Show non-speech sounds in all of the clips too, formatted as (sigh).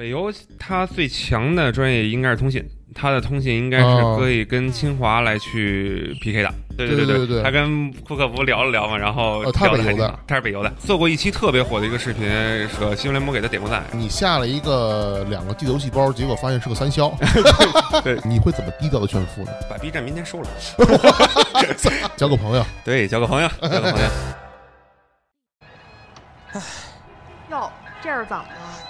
北邮它最强的专业应该是通信，它的通信应该是哦可以跟清华来去 PK 的。对对对对对他跟库克不聊了聊嘛，然后哦他是北邮的他是北邮的，做过一期特别火的一个视频，是个新闻联播给他点过赞。你下了一个两个地游戏包，结果发现是个三消，(laughs) 对你会怎么低调的炫富呢？把 B 站明天收了，(laughs) 交个朋友，对，交个朋友，交个朋友。(laughs) 哟，这是怎么了？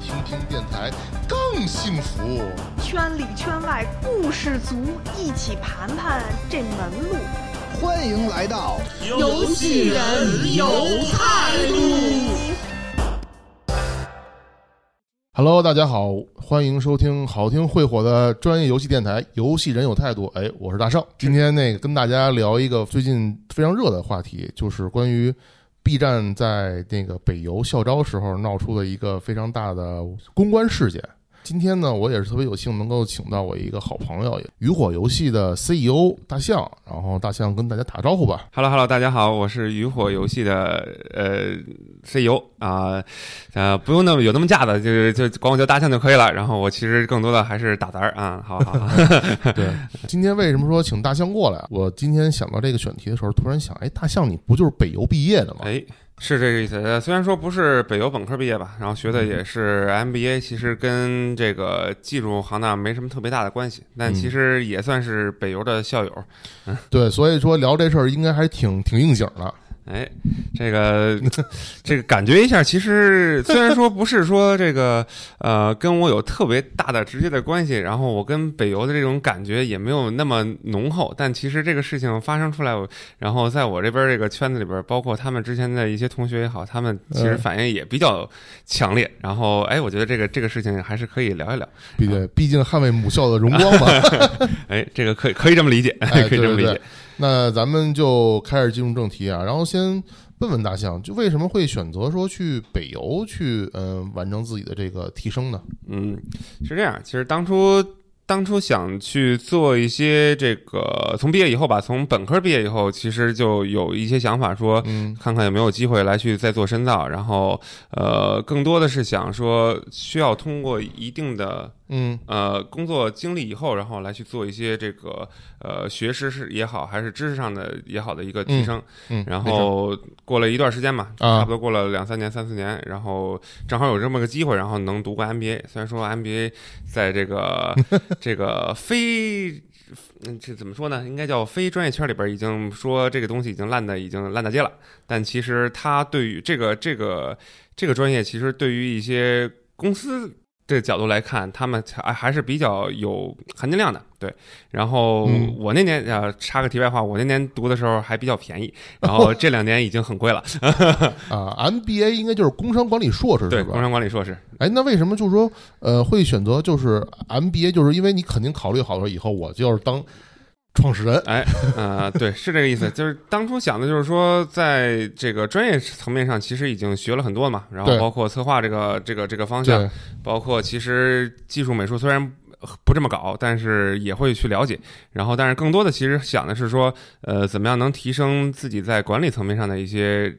听听电台更幸福。圈里圈外故事足，一起盘盘这门路。欢迎来到游戏人有态度。Hello，大家好，欢迎收听好听会火的专业游戏电台《游戏人有态度》。哎，我是大圣，今天那个跟大家聊一个最近非常热的话题，就是关于 B 站在那个北邮校招时候闹出了一个非常大的公关事件。今天呢，我也是特别有幸能够请到我一个好朋友，鱼火游戏的 CEO 大象，然后大象跟大家打个招呼吧。Hello Hello，大家好，我是渔火游戏的呃 CEO 啊，呃不用那么有那么架子，就就管我叫大象就可以了。然后我其实更多的还是打杂儿啊，好好好。(laughs) 对，今天为什么说请大象过来？我今天想到这个选题的时候，突然想，哎，大象你不就是北邮毕业的吗？哎，是这个意思。呃虽然说不是北邮本科毕业吧，然后学的也是 MBA，其实跟这个技术行当没什么特别大的关系，但其实也算是北邮的校友。(laughs) 对，所以说聊这事儿应该还挺挺应景的。哎，这个 (laughs) 这个感觉一下，其实虽然说不是说这个呃跟我有特别大的直接的关系，然后我跟北邮的这种感觉也没有那么浓厚，但其实这个事情发生出来，然后在我这边这个圈子里边，包括他们之前的一些同学也好，他们其实嗯反应也比较强烈。然后哎，我觉得这个这个事情还是可以聊一聊。毕竟毕竟捍卫母校的荣光嘛。(laughs) 哎，这个可以可以这么理解，哎，(laughs) 可以这么理解。对对对。那咱们就开始进入正题啊，然后先问问大象，就为什么会选择说去北邮去嗯、呃完成自己的这个提升呢？嗯，是这样。其实当初当初想去做一些这个，从毕业以后吧，从本科毕业以后，其实就有一些想法说，嗯看看有没有机会来去再做深造。然后，呃，更多的是想说，需要通过一定的嗯呃工作经历以后，然后来去做一些这个呃学识是也好，还是知识上的也好的一个提升。嗯，然后过了一段时间嘛，啊差不多过了两三年、三四年，然后正好有这么个机会，然后能读个 MBA。虽然说 MBA 在这个 (laughs) 这个非嗯这怎么说呢？应该叫非专业圈里边已经说这个东西已经烂的已经烂大街了，但其实它对于这个这个这个专业，其实对于一些公司。这个角度来看，他们还还是比较有含金量的，对。然后嗯我那年啊，插个题外话，我那年读的时候还比较便宜，然后 (laughs) 这两年已经很贵了。(laughs) 啊，MBA 应该就是工商管理硕士，是吧？工商管理硕士。哎，那为什么就是说呃会选择就是 MBA？就是因为你肯定考虑好了以后，我就是当创始人。哎，呃，对，是这个意思。就是当初想的就是说，在这个专业层面上，其实已经学了很多嘛，然后包括策划这个这个这个方向，包括其实技术美术虽然不这么搞，但是也会去了解。然后，但是更多的其实想的是说，呃，怎么样能提升自己在管理层面上的一些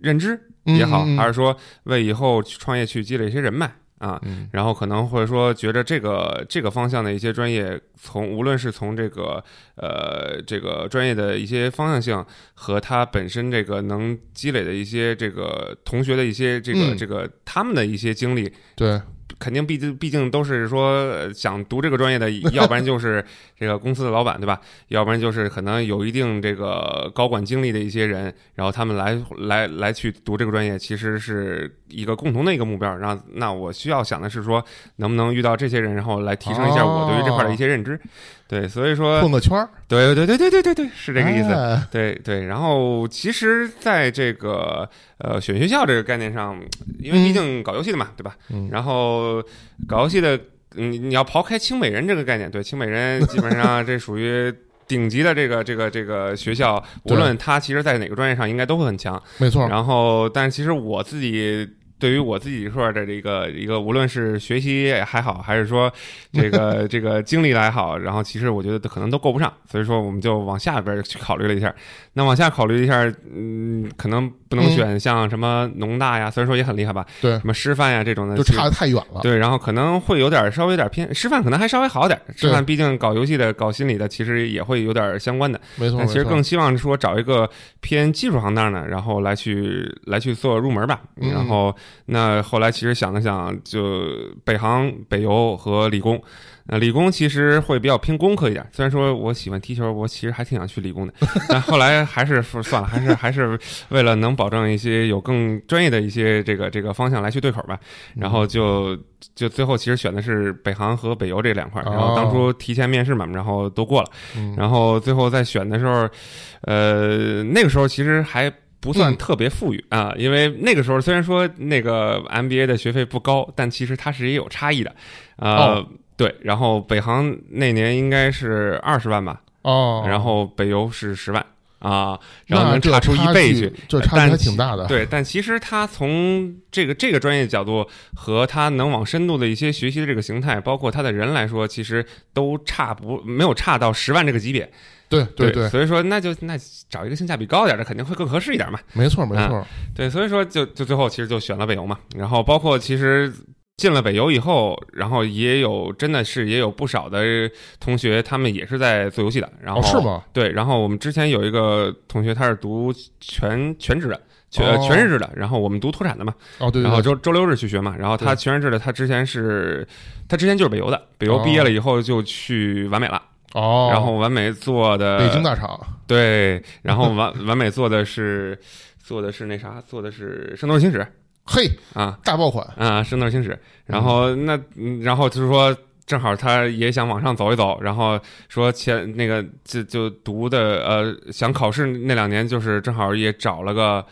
认知也好，嗯嗯嗯还是说为以后去创业去积累一些人脉啊。嗯然后可能会说，觉着这个这个方向的一些专业，从无论是从这个呃这个专业的一些方向性，和他本身这个能积累的一些这个同学的一些这个、嗯这个他们的一些经历，对，肯定毕竟毕竟都是说呃想读这个专业的，(laughs) 要不然就是这个公司的老板，对吧？要不然就是可能有一定这个高管经历的一些人，然后他们来来来去读这个专业，其实是一个共同的一个目标。然后那我需要想的是说，能不能遇到这些人，然后来提升一下我对于这块的一些认知。对，所以说混个圈儿，对对对对对对对，是这个意思。哎对对，然后其实在这个呃选学校这个概念上，因为毕竟搞游戏的嘛，对吧？嗯然后搞游戏的嗯，你要刨开清美人这个概念，对清美人基本上这属于顶级的这个这个这个学校，无论他其实在哪个专业上应该都会很强。没错，然后，但是其实我自己对于我自己说的这个一个，无论是学习还好，还是说这个 (laughs) 这个经历来好，然后其实我觉得可能都够不上，所以说我们就往下边去考虑了一下。那往下考虑一下，嗯，可能不能嗯选像什么农大呀，虽然说也很厉害吧，对什，么师范呀这种的，就差的太远了。对，然后可能会有点稍微有点偏师范，可能还稍微好点。师范毕竟搞游戏的、搞心理的，其实也会有点相关的。没错，但其实更希望说找一个偏技术行当的，然后来去来去做入门吧。嗯然后那后来其实想了想，就北航、北邮和理工。那，理工其实会比较偏工科一点，虽然说我喜欢踢球，我其实还挺想去理工的，(laughs) 但后来还是算了，还是还是为了能保证一些有更专业的一些这个这个方向来去对口吧，然后就就最后其实选的是北航和北邮这两块，然后当初提前面试嘛，然后都过了。嗯然后最后在选的时候，呃，那个时候其实还不算嗯特别富裕、啊，因为那个时候虽然说那个 MBA 的学费不高，但其实它是也有差异的，呃，哦对。然后北航那年应该是二十万吧，哦，然后北邮是十万啊，然后能差出一倍去距，，这差距还挺大的。对，但其实他从这个这个专业角度和他能往深度的一些学习的这个形态，包括他的人来说，其实都差不没有差到十万这个级别。对对对，所以说那就那找一个性价比高一点的，肯定会更合适一点嘛。没错没错。对，所以说就就最后其实就选了北邮嘛。然后包括其实进了北邮以后，然后也有真的是也有不少的同学，他们也是在做游戏的。然后、哦，是？吗？对，然后我们之前有一个同学，他是读全全职的。全哦全日制的，然后我们读脱产的嘛，哦，对对对，然后周周六日去学嘛，然后他全日制的，他之前是，他之前就是北邮的，北邮哦毕业了以后就去完美了，哦，然后完美做的北京大厂，对，然后完完美做的是做的是那啥，做的是《圣斗士星矢》嘿，啊。大爆款，啊，《圣斗士星矢》。然后那嗯然后就是说，正好他也想往上走一走，然后说前那个就就读的呃想考试那两年，就是正好也找了个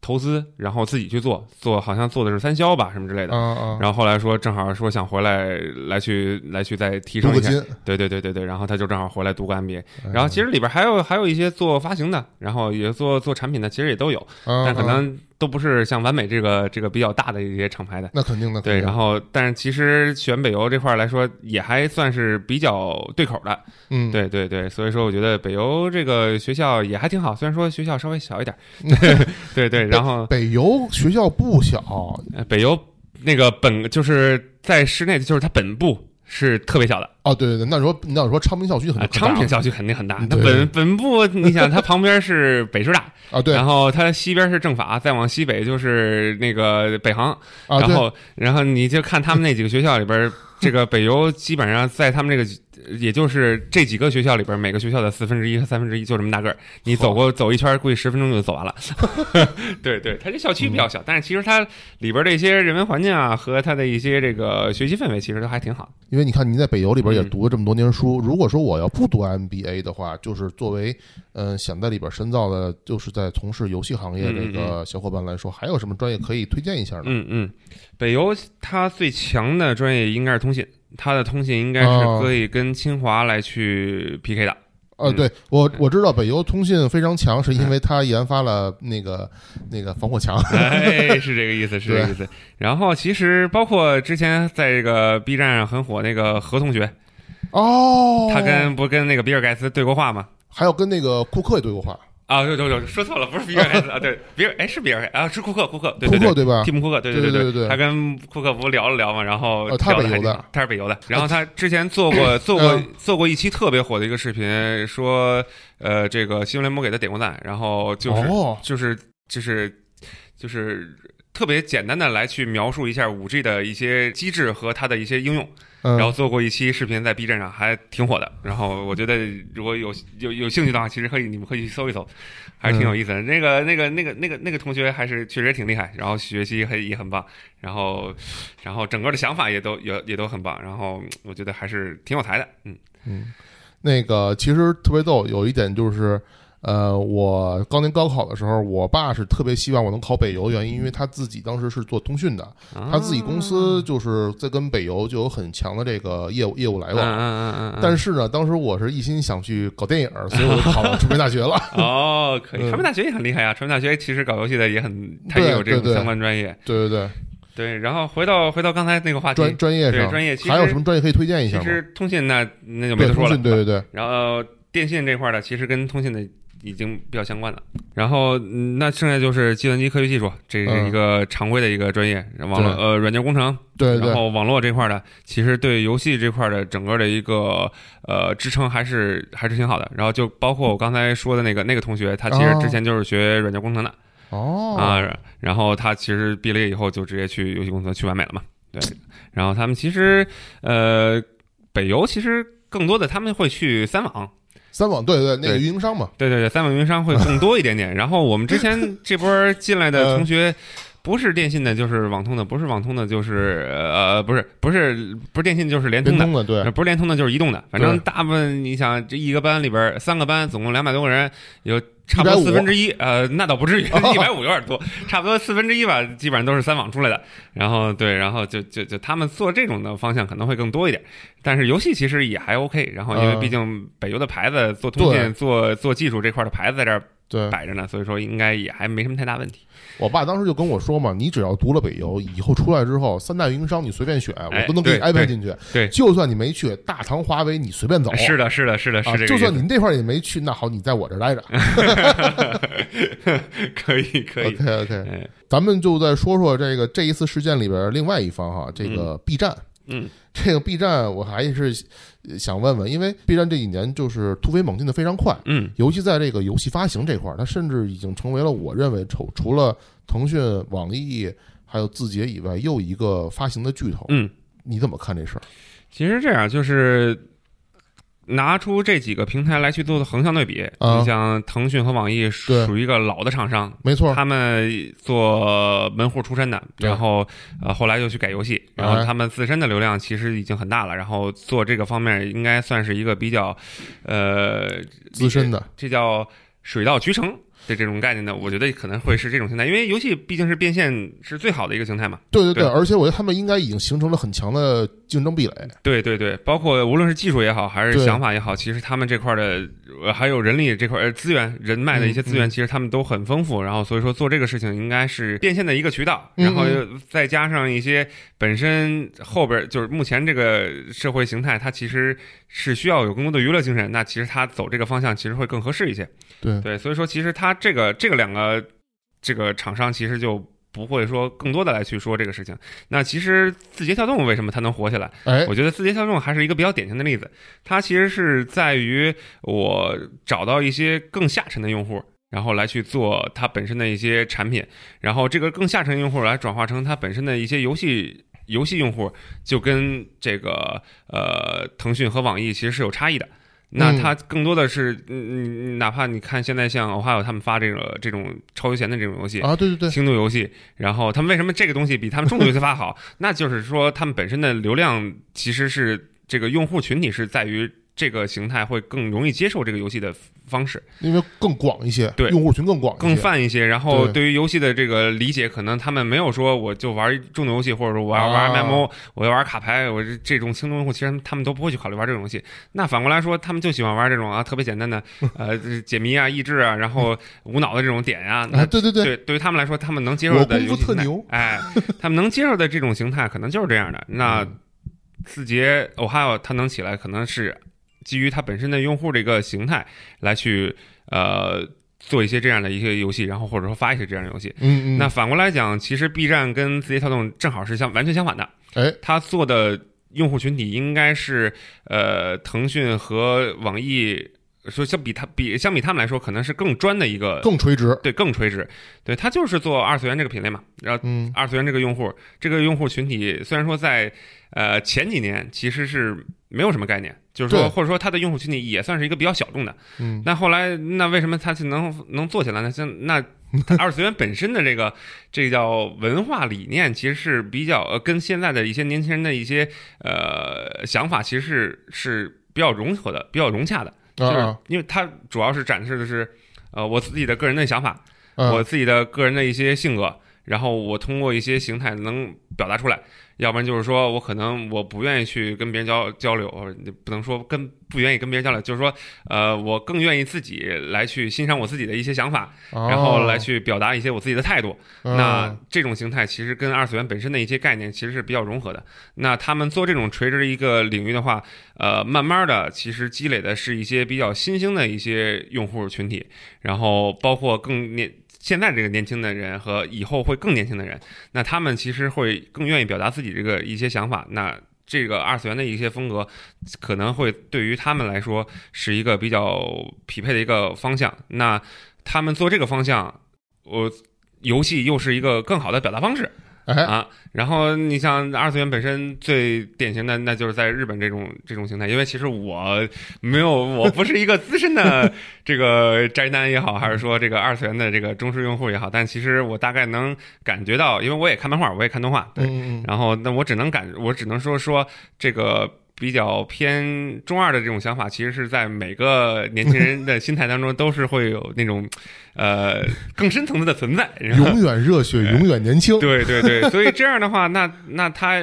投资，然后自己去做做，好像做的是三销吧什么之类的。嗯嗯，然后后来说正好说想回来来去来去再提升一下，对对对对对，然后他就正好回来读个 MBA。哎。然后其实里边还有还有一些做发行的，然后也做做产品的，其实也都有，嗯但可嗯。能都不是像完美这个这个比较大的一些厂牌的。那肯定的，对，然后后但是其实选北邮这块儿来说，也还算是比较对口的。嗯，对对对，所以说我觉得北邮这个学校也还挺好，虽然说学校稍微小一点。(laughs) 对对，然后北邮学校不小，呃北邮那个本就是在室内，就是它本部是特别小的。哦，对对对，那时候你要说昌平校区很大。昌平校区肯定很大，嗯那本本部你想，它旁边是北师大，(laughs) 啊，对。然后它西边是政法，再往西北就是那个北航，然后然后你就看他们那几个学校里边，(laughs) 这个北邮基本上在他们这个。也就是这几个学校里边，每个学校的四分之一和三分之一就这么大个儿，你走过走一圈，估计十分钟就走完了。(laughs) 对对，它这校区比较小，但是其实它里边的一些人文环境啊，和它的一些这个学习氛围，其实都还挺好。因为你看你在北邮里边也嗯读了这么多年书，如果说我要不读 MBA 的话，就是作为嗯、呃想在里边深造的，就是在从事游戏行业这嗯个小伙伴来说，还有什么专业可以推荐一下呢？嗯嗯，北邮它最强的专业应该是通信，它的通信应该是哦可以跟清华来去 PK 的。呃，嗯对我我知道北邮通信非常强，是因为它研发了那个那个防火墙。哎，(laughs) 是这个意思，是这个意思。然后其实包括之前在这个 B 站上很火那个何同学，哦，他跟不跟那个比尔盖茨对过话吗？还有跟那个库克也对过话，啊，对对对，说错了，不是比尔盖茨啊，对，比尔哎是比尔盖啊，是库克，库克，对对对。库克对吧蒂？姆·库克，对对对对对对他跟库克不聊了聊嘛，然后呃他聊得北邮的他是北邮的。然后他之前做过 (coughs) 做过嗯做过一期特别火的一个视频，说呃这个新闻联播给他点过赞，然后就是哦，就是就是就是特别简单的来去描述一下五 G 的一些机制和它的一些应用，嗯，然后做过一期视频在 B 站上还挺火的。然后我觉得如果有有有兴趣的话，其实可以你们可以去搜一搜，还是挺有意思的。那个那个那个那个那个同学还是确实挺厉害，然后学习很也很棒，然后然后整个的想法也都也也都很棒，然后我觉得还是挺有才的。嗯嗯，那个其实特别逗，有一点就是，呃，我当年高考的时候，我爸是特别希望我能考北邮，原因因为他自己当时是做通讯的，他自己公啊司就是在跟北邮就有很强的这个业务业务来嗯往。嗯嗯嗯嗯，但是呢，当时我是一心想去搞电影，所以我就考了传媒大学了。(laughs) 哦，可以，嗯传媒大学也很厉害啊！传媒大学其实搞游戏的也很，它也有这种对对相关专业。对对对，对，然后回到回到刚才那个话题专，专业上对专业其实还有什么专业可以推荐一下吗？其实通信那那就没对，得说了通讯，，对对对，然后电信这块儿的，其实跟通信的已经比较相关了。然后，嗯那剩下就是计算机科学技术，这是嗯一个常规的一个专业，网络呃软件工程，对对然后网络这块儿的，其实对游戏这块儿的整个的一个呃支撑还是还是挺好的。然后就包括我刚才说的那个那个同学，他其实之前就是学软件工程的、哦啊，然后他其实毕了业以后就直接去游戏公司去完美了嘛。对，然后他们其实呃北邮其实更多的他们会去三网。三网对对对，那个运营商嘛，对对对，三网运营商会更多一点点。(laughs) 然后我们之前 (laughs) 这波进来的同学，不是电信的，就是网通的；不是网通的，就是呃，不是不是不是电信，就是联通的。通的对呃，不是联通的，就是移动的。反正大部分，你想这一个班里边三个班，总共两百多个人，有差不多150四分之一，呃，那倒不至于，(laughs) 一百五有点多，差不多四分之一吧，基本上都是三网出来的。然后对，然后就就就他们做这种的方向可能会更多一点，但是游戏其实也还 OK。然后因为嗯毕竟北邮的牌子做通信、做做技术这块的牌子在这儿对。摆着呢，所以说应该也还没什么太大问题。我爸当时就跟我说嘛，你只要读了北邮，以后出来之后，三大运营商你随便选，哎我都能给你安排进去。对就算你没去，大唐、华为你随便走。是的，是的，是的，是。就算您这块儿也没去，那好，你在我这儿待着。(laughs) 可以，可以。OK OK，哎，咱们就再说说这个这一次事件里边另外一方哈，这个 B 站。嗯这个 B 站我还是呃想问问，因为 B 站这几年就是突飞猛进的非常快，嗯尤其在这个游戏发行这块儿，它甚至已经成为了我认为除除了腾讯、网易还有字节以外，又一个发行的巨头。嗯。你怎么看这事儿？其实这样就是拿出这几个平台来去做的横向对比。啊你像腾讯和网易属于一个老的厂商，没错，他们做门户出身的，然后呃后来又去改游戏，然后哎他们自身的流量其实已经很大了，然后做这个方面应该算是一个比较呃资深的，这叫水到渠成。的这种概念呢，我觉得可能会是这种形态，因为游戏毕竟是变现是最好的一个形态嘛。对对对，对而且我觉得他们应该已经形成了很强的竞争壁垒。对对对，包括无论是技术也好，还是想法也好，其实他们这块的呃还有人力这块呃资源、人脉的一些资源，嗯其实他们都很丰富。然后所以说做这个事情应该是变现的一个渠道，嗯然后又再加上一些本身后边就是目前这个社会形态，它其实是需要有更多的娱乐精神。那其实它走这个方向其实会更合适一些。对对，所以说其实它这个这个两个这个厂商其实就。不会说更多的来去说这个事情。那其实字节跳动为什么它能火起来？哎，我觉得字节跳动还是一个比较典型的例子，它其实是在于我找到一些更下沉的用户，然后来去做它本身的一些产品，然后这个更下沉用户来转化成它本身的一些游戏游戏用户，就跟这个呃腾讯和网易其实是有差异的。那它更多的是，嗯，嗯哪怕你看现在像 Ohio 他们发这个这种超休闲的这种游戏，啊，对对对，轻度游戏，然后他们为什么这个东西比他们重度游戏发好？(laughs) 那就是说他们本身的流量其实是这个用户群体是在于这个形态会更容易接受这个游戏的方式，因为更广一些，对用户群更广一些，更泛一些。然后对对于游戏的这个理解，可能他们没有说我就玩重度游戏，或者说我要玩啊 MMO，、我要玩卡牌，我这这种轻度用户，其实他们都不会去考虑玩这种游戏。那反过来说，他们就喜欢玩这种啊特别简单的 (laughs) 呃解谜啊、益智啊，然后无脑的这种点呀、那啊，对对对，对，对于他们来说，他们能接受的游戏形态夫特牛，哎，他们能接受的这种形态可能就是这样的。那嗯字节 Ohio 它能起来，可能是基于它本身的用户这个形态来去呃做一些这样的一些游戏，然后或者说发一些这样的游戏。嗯嗯，那反过来讲，其实 B 站跟字节跳动正好是相完全相反的，哎，它做的用户群体应该是呃腾讯和网易。说相比他比相比他们来说，可能是更专的一个更垂直，对更垂直，对它就是做二次元这个品类嘛，然后嗯二次元这个用户，这个用户群体虽然说在呃前几年其实是没有什么概念，就是说或者说它的用户群体也算是一个比较小众的，嗯，那后来那为什么它是能能做起来呢？像那它二次元本身的这个 (laughs) 这个叫文化理念，其实是比较呃跟现在的一些年轻人的一些呃想法，其实是是比较融合的，比较融洽的。就是因为它主要是展示的是呃我自己的个人的想法，嗯我自己的个人的一些性格，然后我通过一些形态能表达出来。要不然就是说我可能我不愿意去跟别人交交流，不能说跟不愿意跟别人交流，就是说，呃，我更愿意自己来去欣赏我自己的一些想法，然后来去表达一些我自己的态度。哦那这种形态其实跟二次元本身的一些概念其实是比较融合的。那他们做这种垂直的一个领域的话，呃，慢慢的其实积累的是一些比较新兴的一些用户群体，然后包括更年。现在这个年轻的人和以后会更年轻的人，那他们其实会更愿意表达自己这个一些想法。那这个二次元的一些风格，可能会对于他们来说是一个比较匹配的一个方向。那他们做这个方向，我游戏又是一个更好的表达方式。哎，啊，然后你像二次元本身最典型的，那就是在日本这种这种形态，因为其实我没有，我不是一个资深的 (laughs) 这个宅男也好，还是说这个二次元的这个忠实用户也好，但其实我大概能感觉到，因为我也看漫画，我也看动画，对，然后那我只能感，我只能说说这个。比较偏中二的这种想法，其实是在每个年轻人的心态当中都是会有那种，(laughs) 呃，更深层次的存在。然后永远热血，永远年轻。对对对，所以这样的话，那 (laughs) 那他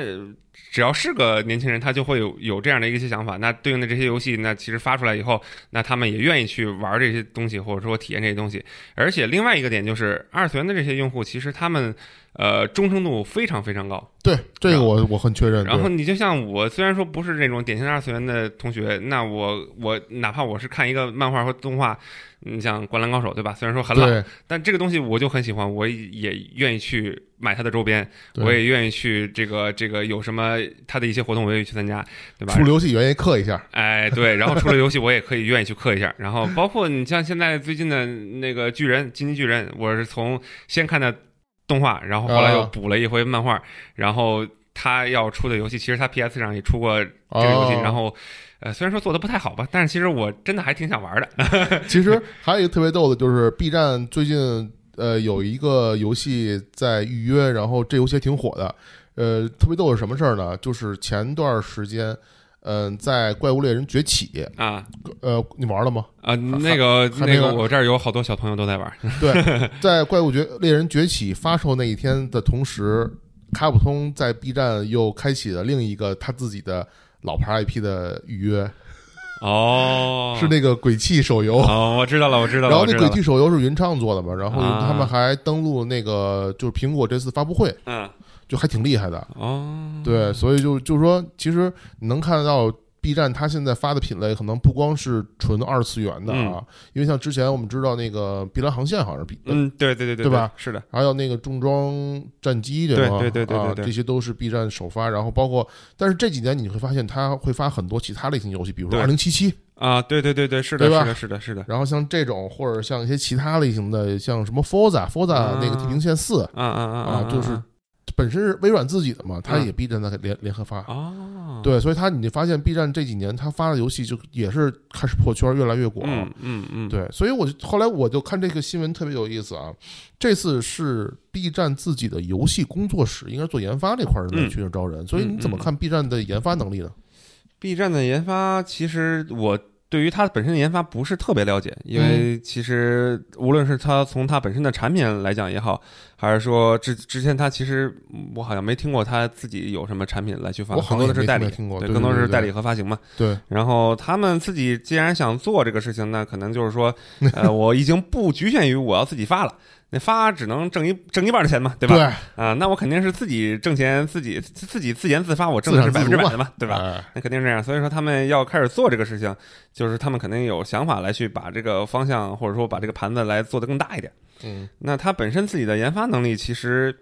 只要是个年轻人，他就会有有这样的一些想法。那对应的这些游戏，那其实发出来以后，那他们也愿意去玩这些东西，或者说体验这些东西。而且另外一个点就是，二次元的这些用户，其实他们呃忠诚度非常非常高。对，这个我我很确认。然后你就像我，虽然说不是那种典型的二次元的同学，那我我哪怕我是看一个漫画或动画，你像《灌篮高手》对吧？虽然说很老，对但这个东西我就很喜欢，我也愿意去买它的周边，我也愿意去这个这个有什么它的一些活动，我也愿意去参加，对吧出？了游戏愿意氪一下。哎，对，然后出了游戏，我也可以愿意去氪一下。然后包括你像现在最近的那个巨人，金鸡巨人，我是从先看的动画，然后后来又啊补了一回漫画，然后他要出的游戏，其实他 PS 上也出过这个游戏，哦然后。呃，虽然说做的不太好吧，但是其实我真的还挺想玩的。(laughs) 其实还有一个特别逗的，就是 B 站最近呃有一个游戏在预约，然后这游戏还挺火的。呃，特别逗是什么事儿呢？就是前段时间，嗯、在《怪物猎人崛起》，啊呃，你玩了吗？啊，那个那个，我这儿有好多小朋友都在玩。(laughs) 对，在《怪物崛猎人崛起》发售那一天的同时，卡普通在 B 站又开启了另一个他自己的老牌 IP 的预约，哦，(laughs) 是那个《鬼泣》手游。哦，我知道了，我知道了。(laughs) 然后那《鬼泣》手游是云畅做的嘛，然后啊他们还登录那个就是苹果这次发布会，嗯，就还挺厉害的。哦，对，所以就就是说，其实你能看得到 B 站它现在发的品类，可能不光是纯二次元的啊，因为像之前我们知道那个《碧蓝航线》好像是嗯，对对对对对吧？是的，还有那个重装战机，对吗？对对对对啊，对。这些都是 B 站首发，然后包括，但是这几年你会发现它会发很多其他类型游戏，比如说对。二零七七，啊，对对对对，是的，是的，是的，是的。然后像这种或者像一些其他类型的，像什么 Forza，Forza 啊那个地平线四啊啊啊啊，就是本身是微软自己的嘛，它嗯也 B 站在联联合发。啊，对，所以它你就发现 B 站这几年它发的游戏就也是开始破圈，越来越广。嗯嗯嗯，对，所以我就后来我就看这个新闻特别有意思啊。这次是 B 站自己的游戏工作室，应该做研发这块儿人嗯来去招人，所以你怎么看 B 站的研发能力呢？B 站的研发，其实我对于它本身的研发不是特别了解，因为其实无论是它从它本身的产品来讲也好，还是说之之前它其实嗯我好像没听过它自己有什么产品来去发，更多的是代理对，对更多的是代理和发行嘛。对，然后他们自己既然想做这个事情，那可能就是说，(laughs) 呃，我已经不局限于我要自己发了。那发只能挣一挣一半的钱嘛，对吧？对啊，那我肯定是自己挣钱，自己自自己自研自发，我挣的是百分之百的嘛，对吧？哎那肯定是这样。所以说他们要开始做这个事情，就是他们肯定有想法来去把这个方向，或者说把这个盘子来做得更大一点。嗯，那他本身自己的研发能力其实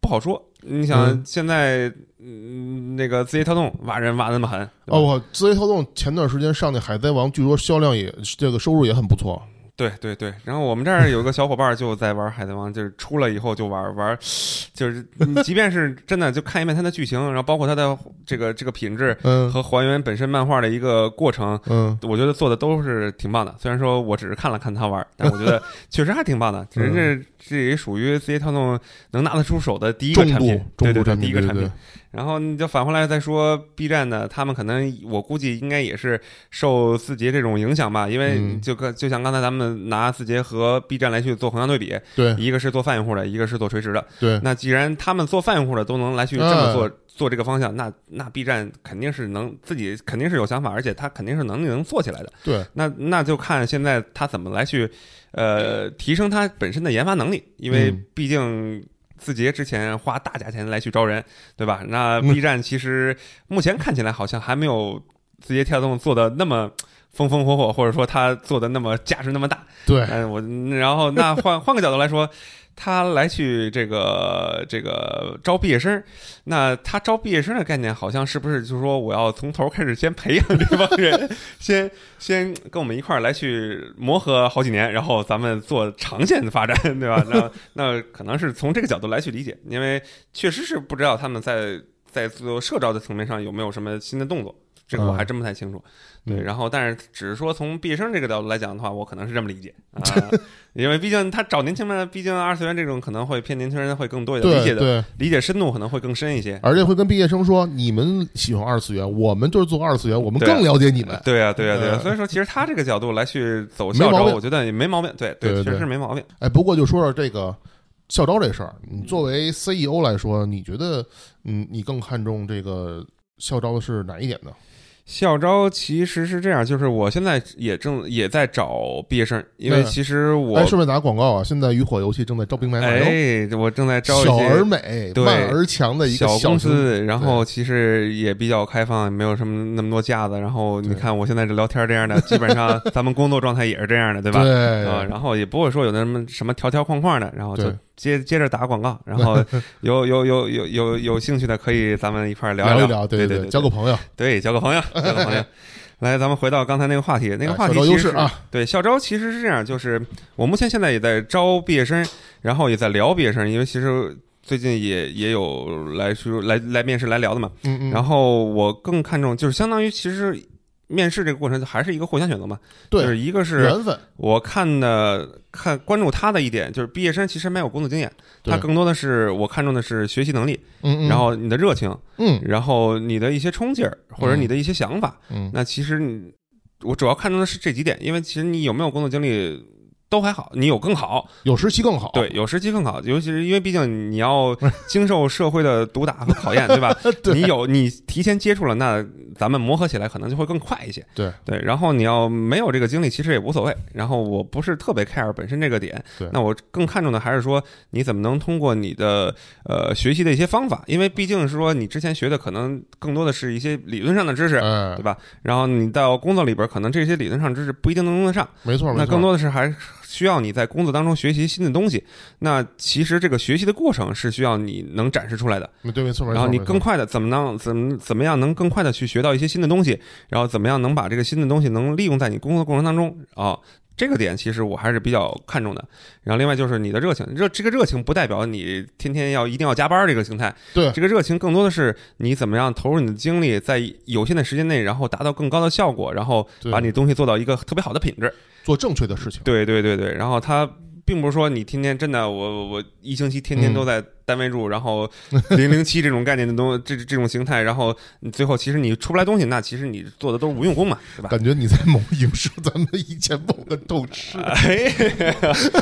不好说。你想嗯现在，嗯，那个字节跳动挖人挖得那么狠，哦，我字节跳动前段时间上那《海贼王》，据说销量也这个收入也很不错。对对对，然后我们这儿有个小伙伴就在玩《海贼王》，就是出来以后就玩玩，就是你即便是真的就看一遍它的剧情，然后包括它的这个这个品质嗯和还原本身漫画的一个过程，嗯，我觉得做的都是挺棒的。虽然说我只是看了看他玩，但我觉得 (laughs) 确实还挺棒的。只是这这也属于字节跳动能拿得出手的第一个产品，对对对第一个产品然后你就返回来再说 B 站呢，他们可能我估计应该也是受字节这种影响吧，因为嗯就跟就像刚才咱们拿字节和 B 站来去做横向对比，对一个是做泛用户的，一个是做垂直的。对，那既然他们做泛用户的都能来去这么做、做这个方向，那那 B 站肯定是能自己肯定是有想法，而且他肯定是能力能做起来的。对，那那就看现在他怎么来去呃提升他本身的研发能力，因为嗯毕竟。字节之前花大价钱来去招人，对吧？那嗯 B 站其实目前看起来好像还没有字节跳动做的那么风风火火，或者说他做的那么价值那么大。对，嗯，我然后那换换个角度来说，他来去这个这个招毕业生，那他招毕业生的概念好像是不是就是说我要从头开始先培养这帮人，先 (laughs) 先跟我们一块儿来去磨合好几年，然后咱们做长线的发展，对吧？那 (laughs) 那可能是从这个角度来去理解，因为确实是不知道他们在在做社招的层面上有没有什么新的动作。这个我还真不太清楚，嗯对，然后但是只是说从毕业生这个角度来讲的话，我可能是这么理解 (laughs) 啊，因为毕竟他找年轻人，毕竟二次元这种可能会偏年轻人会更多一点，理解的理解深度可能会更深一些。而且会跟毕业生说，你们喜欢二次元，我们就是做二次元，我们更了解你们。对呀、对呀、对呀、呃所以说其实他这个角度来去走校招，我觉得也没毛病，对对对确实是没毛病。哎，不过就说说这个校招这事儿，你作为 CEO 来说，你觉得，嗯，你更看重这个校招的是哪一点呢？校招其实是这样，就是我现在也正也在找毕业生，因为嗯。其实我哎，顺便打个广告啊，现在渔火游戏正在招兵买马哟，哎，我正在招一小而美、对慢而强的一个公司，然后其实也比较开放，没有什么那么多架子。然后你看我现在这聊天这样的，(laughs) 基本上咱们工作状态也是这样的，对吧？对。啊，然后也不会说有那什么什么条条框框的，然后就对接接着打广告，然后 (laughs) 有有有有有有兴趣的可以咱们一块儿聊聊，聊聊，对对对，交个朋友，对交个朋友，(laughs) 交个朋友。来，咱们回到刚才那个话题，那个话题其实是啊，对校招其实是这样，就是我目前现在也在招毕业生，然后也在聊毕业生，因为其实最近也也有来说来来面试来聊的嘛。嗯嗯，然后我更看重就是相当于其实面试这个过程还是一个互相选择嘛，就是对一个是缘分，我看的看关注他的一点就是毕业生其实没有工作经验，他更多的是我看重的是学习能力，嗯嗯，然后你的热情，嗯。然后你的一些冲劲儿或者你的一些想法。嗯，那其实你我主要看重的是这几点，因为其实你有没有工作经历都还好，你有更好，有时期更好，对，有时期更好，尤其是因为毕竟你要 (laughs) 经受社会的毒打和考验，对吧？(laughs) 对你有你提前接触了，那咱们磨合起来可能就会更快一些。对对，然后你要没有这个经历，其实也无所谓。然后我不是特别 care 本身这个点，那我更看重的还是说你怎么能通过你的呃学习的一些方法，因为毕竟是说你之前学的可能更多的是一些理论上的知识。哎对，吧？然后你到工作里边，可能这些理论上知识不一定能用得上，没错，没错，那更多的是还需要你在工作当中学习新的东西。那其实这个学习的过程是需要你能展示出来的，对，没错，然后你更快的怎么能怎么怎么样能更快的去学到一些新的东西，然后怎么样能把这个新的东西能利用在你工作过程当中啊。这个点其实我还是比较看重的，然后另外就是你的热情，热这个热情不代表你天天要一定要加班这个形态，对。这个热情更多的是你怎么样投入你的精力，在有限的时间内，然后达到更高的效果，然后把你东西做到一个特别好的品质。做正确的事情，对对对对，然后他并不是说你天天真的我我我一星期天天都在单位住，然后零零七 (laughs) 这种概念的东这这种形态，然后你最后其实你出不来东西，那其实你做的都是无用功嘛，对吧？感觉你在某影射咱们以前某个斗士，哎，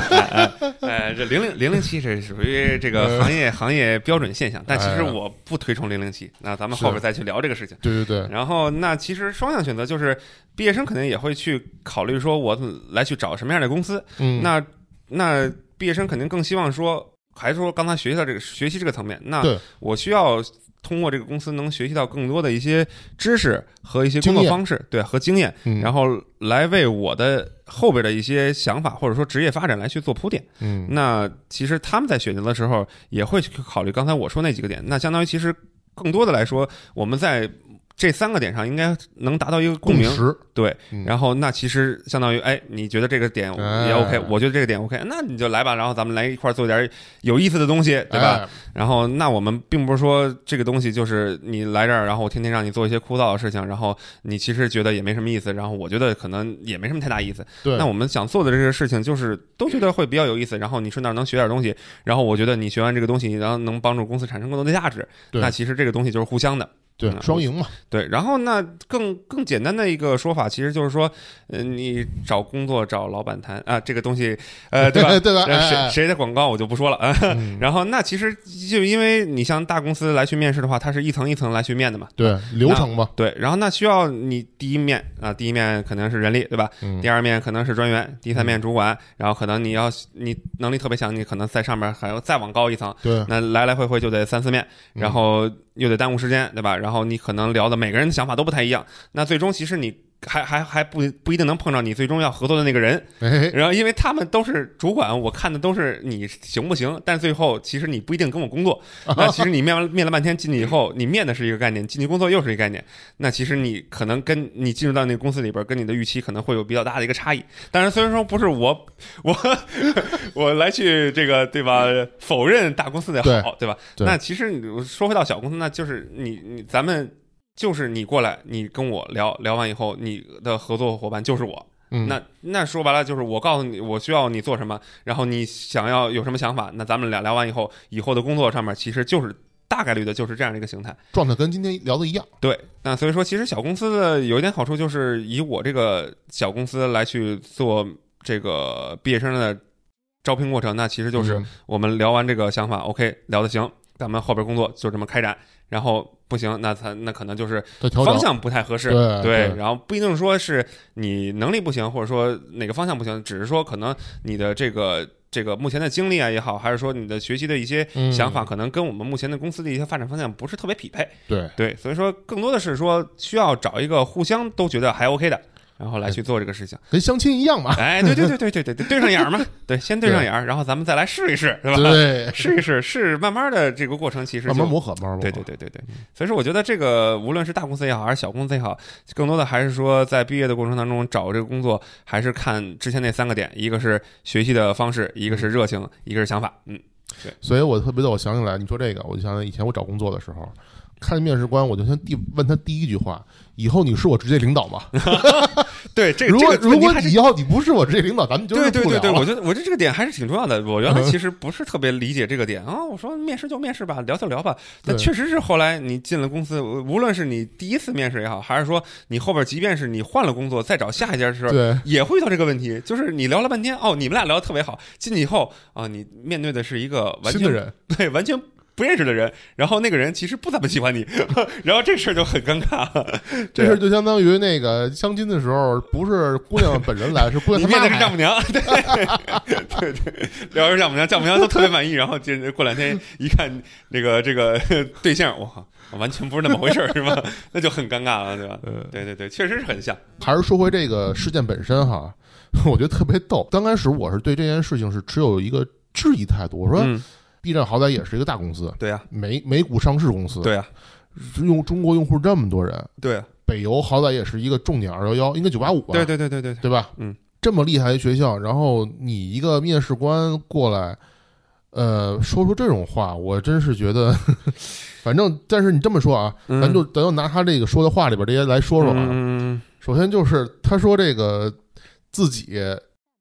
(laughs) 哎哎，这零零零零七是属于这个行业行业标准现象，但其实哎我不推崇零零七，那咱们后边再去聊这个事情。对对对，然后，那其实双向选择就是毕业生肯定也会去考虑说，我来去找什么样的公司。嗯，那那毕业生肯定更希望说，还是说刚才学习到这个学习这个层面，那我需要通过这个公司能学习到更多的一些知识和一些工作方式，对和经验，嗯然后来为我的后边的一些想法或者说职业发展来去做铺垫。嗯，那其实他们在选择的时候也会去考虑刚才我说那几个点。那相当于其实更多的来说，我们在这三个点上应该能达到一个共鸣，识，对。嗯然后那其实相当于，哎，你觉得这个点哎也 OK，、我觉得这个点 OK，那你就来吧，然后咱们来一块儿做点有意思的东西，对吧？哎然后那我们并不是说这个东西就是你来这儿，然后我天天让你做一些枯燥的事情，然后你其实觉得也没什么意思，然后我觉得可能也没什么太大意思。对，那我们想做的这些事情，就是都觉得会比较有意思，然后你顺道能学点东西，然后我觉得你学完这个东西，然后能帮助公司产生更多的价值，对那其实这个东西就是互相的。对嗯双赢嘛，对，然后那更更简单的一个说法，其实就是说，呃，你找工作找老板谈啊，这个东西，呃，对吧？(laughs) 对吧？谁谁的广告我就不说了啊。嗯 (laughs) 然后那其实就因为你像大公司来去面试的话，它是一层一层来去面的嘛。对流程嘛，对，然后那需要你第一面啊，第一面可能是人力，对吧？嗯第二面可能是专员，第三面主管，然后可能你要你能力特别强，你可能在上面还要再往高一层，对，那来来回回就得三四面，嗯然后又得耽误时间，对吧？然后你可能聊的每个人的想法都不太一样，那最终其实你还还还不不一定能碰上你最终要合作的那个人，哎，然后因为他们都是主管，我看的都是你行不行，但最后其实你不一定跟我工作，(laughs) 那其实你面完面了半天进去以后，你面的是一个概念，进去工作又是一个概念，那其实你可能跟你进入到那个公司里边，跟你的预期可能会有比较大的一个差异。当然，虽然说不是我我 (laughs) 我来去这个对吧，否认大公司的好，对吧？那其实你说回到小公司，那就是你你咱们。就是你过来，你跟我聊聊完以后，你的合作伙伴就是我，嗯。那那说白了就是我告诉你我需要你做什么，然后你想要有什么想法，那咱们俩聊完以后，以后的工作上面其实就是大概率的就是这样的一个形态。状态跟今天聊的一样，对，那所以说其实小公司的有一点好处就是以我这个小公司来去做这个毕业生的招聘过程，那其实就是嗯。我们聊完这个想法，OK 聊得行，咱们后边工作就这么开展，然后不行，那他那可能就是方向不太合适，对对然后不一定说是你能力不行，或者说哪个方向不行，只是说可能你的这个这个目前的经历啊也好，还是说你的学习的一些嗯想法，可能跟我们目前的公司的一些发展方向不是特别匹配。对，对，所以说更多的是说需要找一个互相都觉得还 OK 的，然后来去做这个事情。跟相亲一样嘛，哎，对对对对对对对，对上眼儿嘛，(laughs) 对，先对上眼儿，然后咱们再来试一试，是吧？对，(laughs) 试一试，试慢慢的这个过程，其实慢慢磨合，慢慢磨合，对对对对对，所以说我觉得这个无论是大公司也好，还是小公司也好，更多的还是说在毕业的过程当中找这个工作，还是看之前那三个点，一个是学习的方式，一个是热情，一个是想法。嗯，对。所以我特别的，我想起来，你说这个，我就想起以前我找工作的时候，看面试官，我就先第问他第一句话：以后你是我直接领导吗？(laughs) 对，这个如果这个如果你要你不是我直接领导，咱们就是对对对对，不聊了我觉得我觉得这个点还是挺重要的。我原来嗯其实不是特别理解这个点啊，我说面试就面试吧，聊就聊吧。但确实是后来你进了公司，无论是你第一次面试也好，还是说你后边即便是你换了工作再找下一家的时候，对也会遇到这个问题，就是你聊了半天，哦，你们俩聊的特别好，进去以后啊，你面对的是一个完全新的人，对完全不认识的人，然后那个人其实不怎么喜欢你，(laughs) 然后这事儿就很尴尬。(laughs) 这事儿就相当于那个相亲的时候，不是姑娘本人来，(laughs) 是姑娘她妈来。面的是丈母娘，对对对，聊的是丈母娘，丈母娘都特别满意，然后接过两天一看这个这个对象，哇，完全不是那么回事儿，是吧？那就很尴尬了，对吧？呃，对对对，确实是很像。还是说回这个事件本身哈，我觉得特别逗。刚开始我是对这件事情是持有一个质疑态度，我说嗯，B 站好歹也是一个大公司，对呀，美美股上市公司，对呀，用中国用户这么多人，对呀，北邮好歹也是一个重点二幺幺，应该九八五吧，对对对对对，对吧？嗯，这么厉害的学校，然后你一个面试官过来，呃，说出这种话，我真是觉得，(laughs) 反正，但是你这么说啊，嗯咱就咱就拿他这个说的话里边这些来说说吧。嗯首先就是他说这个自己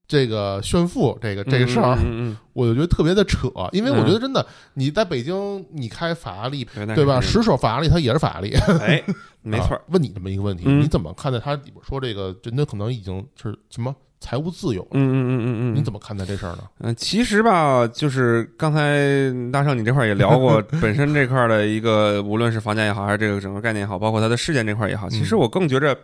这个炫富这个这个事儿，嗯嗯，我就觉得特别的扯，因为我嗯觉得真的你在北京，你开法拉利。对吧？十手法拉利，它也是法拉利，哎，(laughs) 没错啊。问你这么一个问题，嗯你怎么看待它里边说这个真的可能已经是什么财务自由了？嗯嗯嗯嗯嗯，你怎么看待这事儿呢？嗯，其实吧，就是刚才大圣你这块儿也聊过，(laughs) 本身这块儿的一个，无论是房价也好，还是这个整个概念也好，包括它的事件这块也好，其实嗯我更觉着，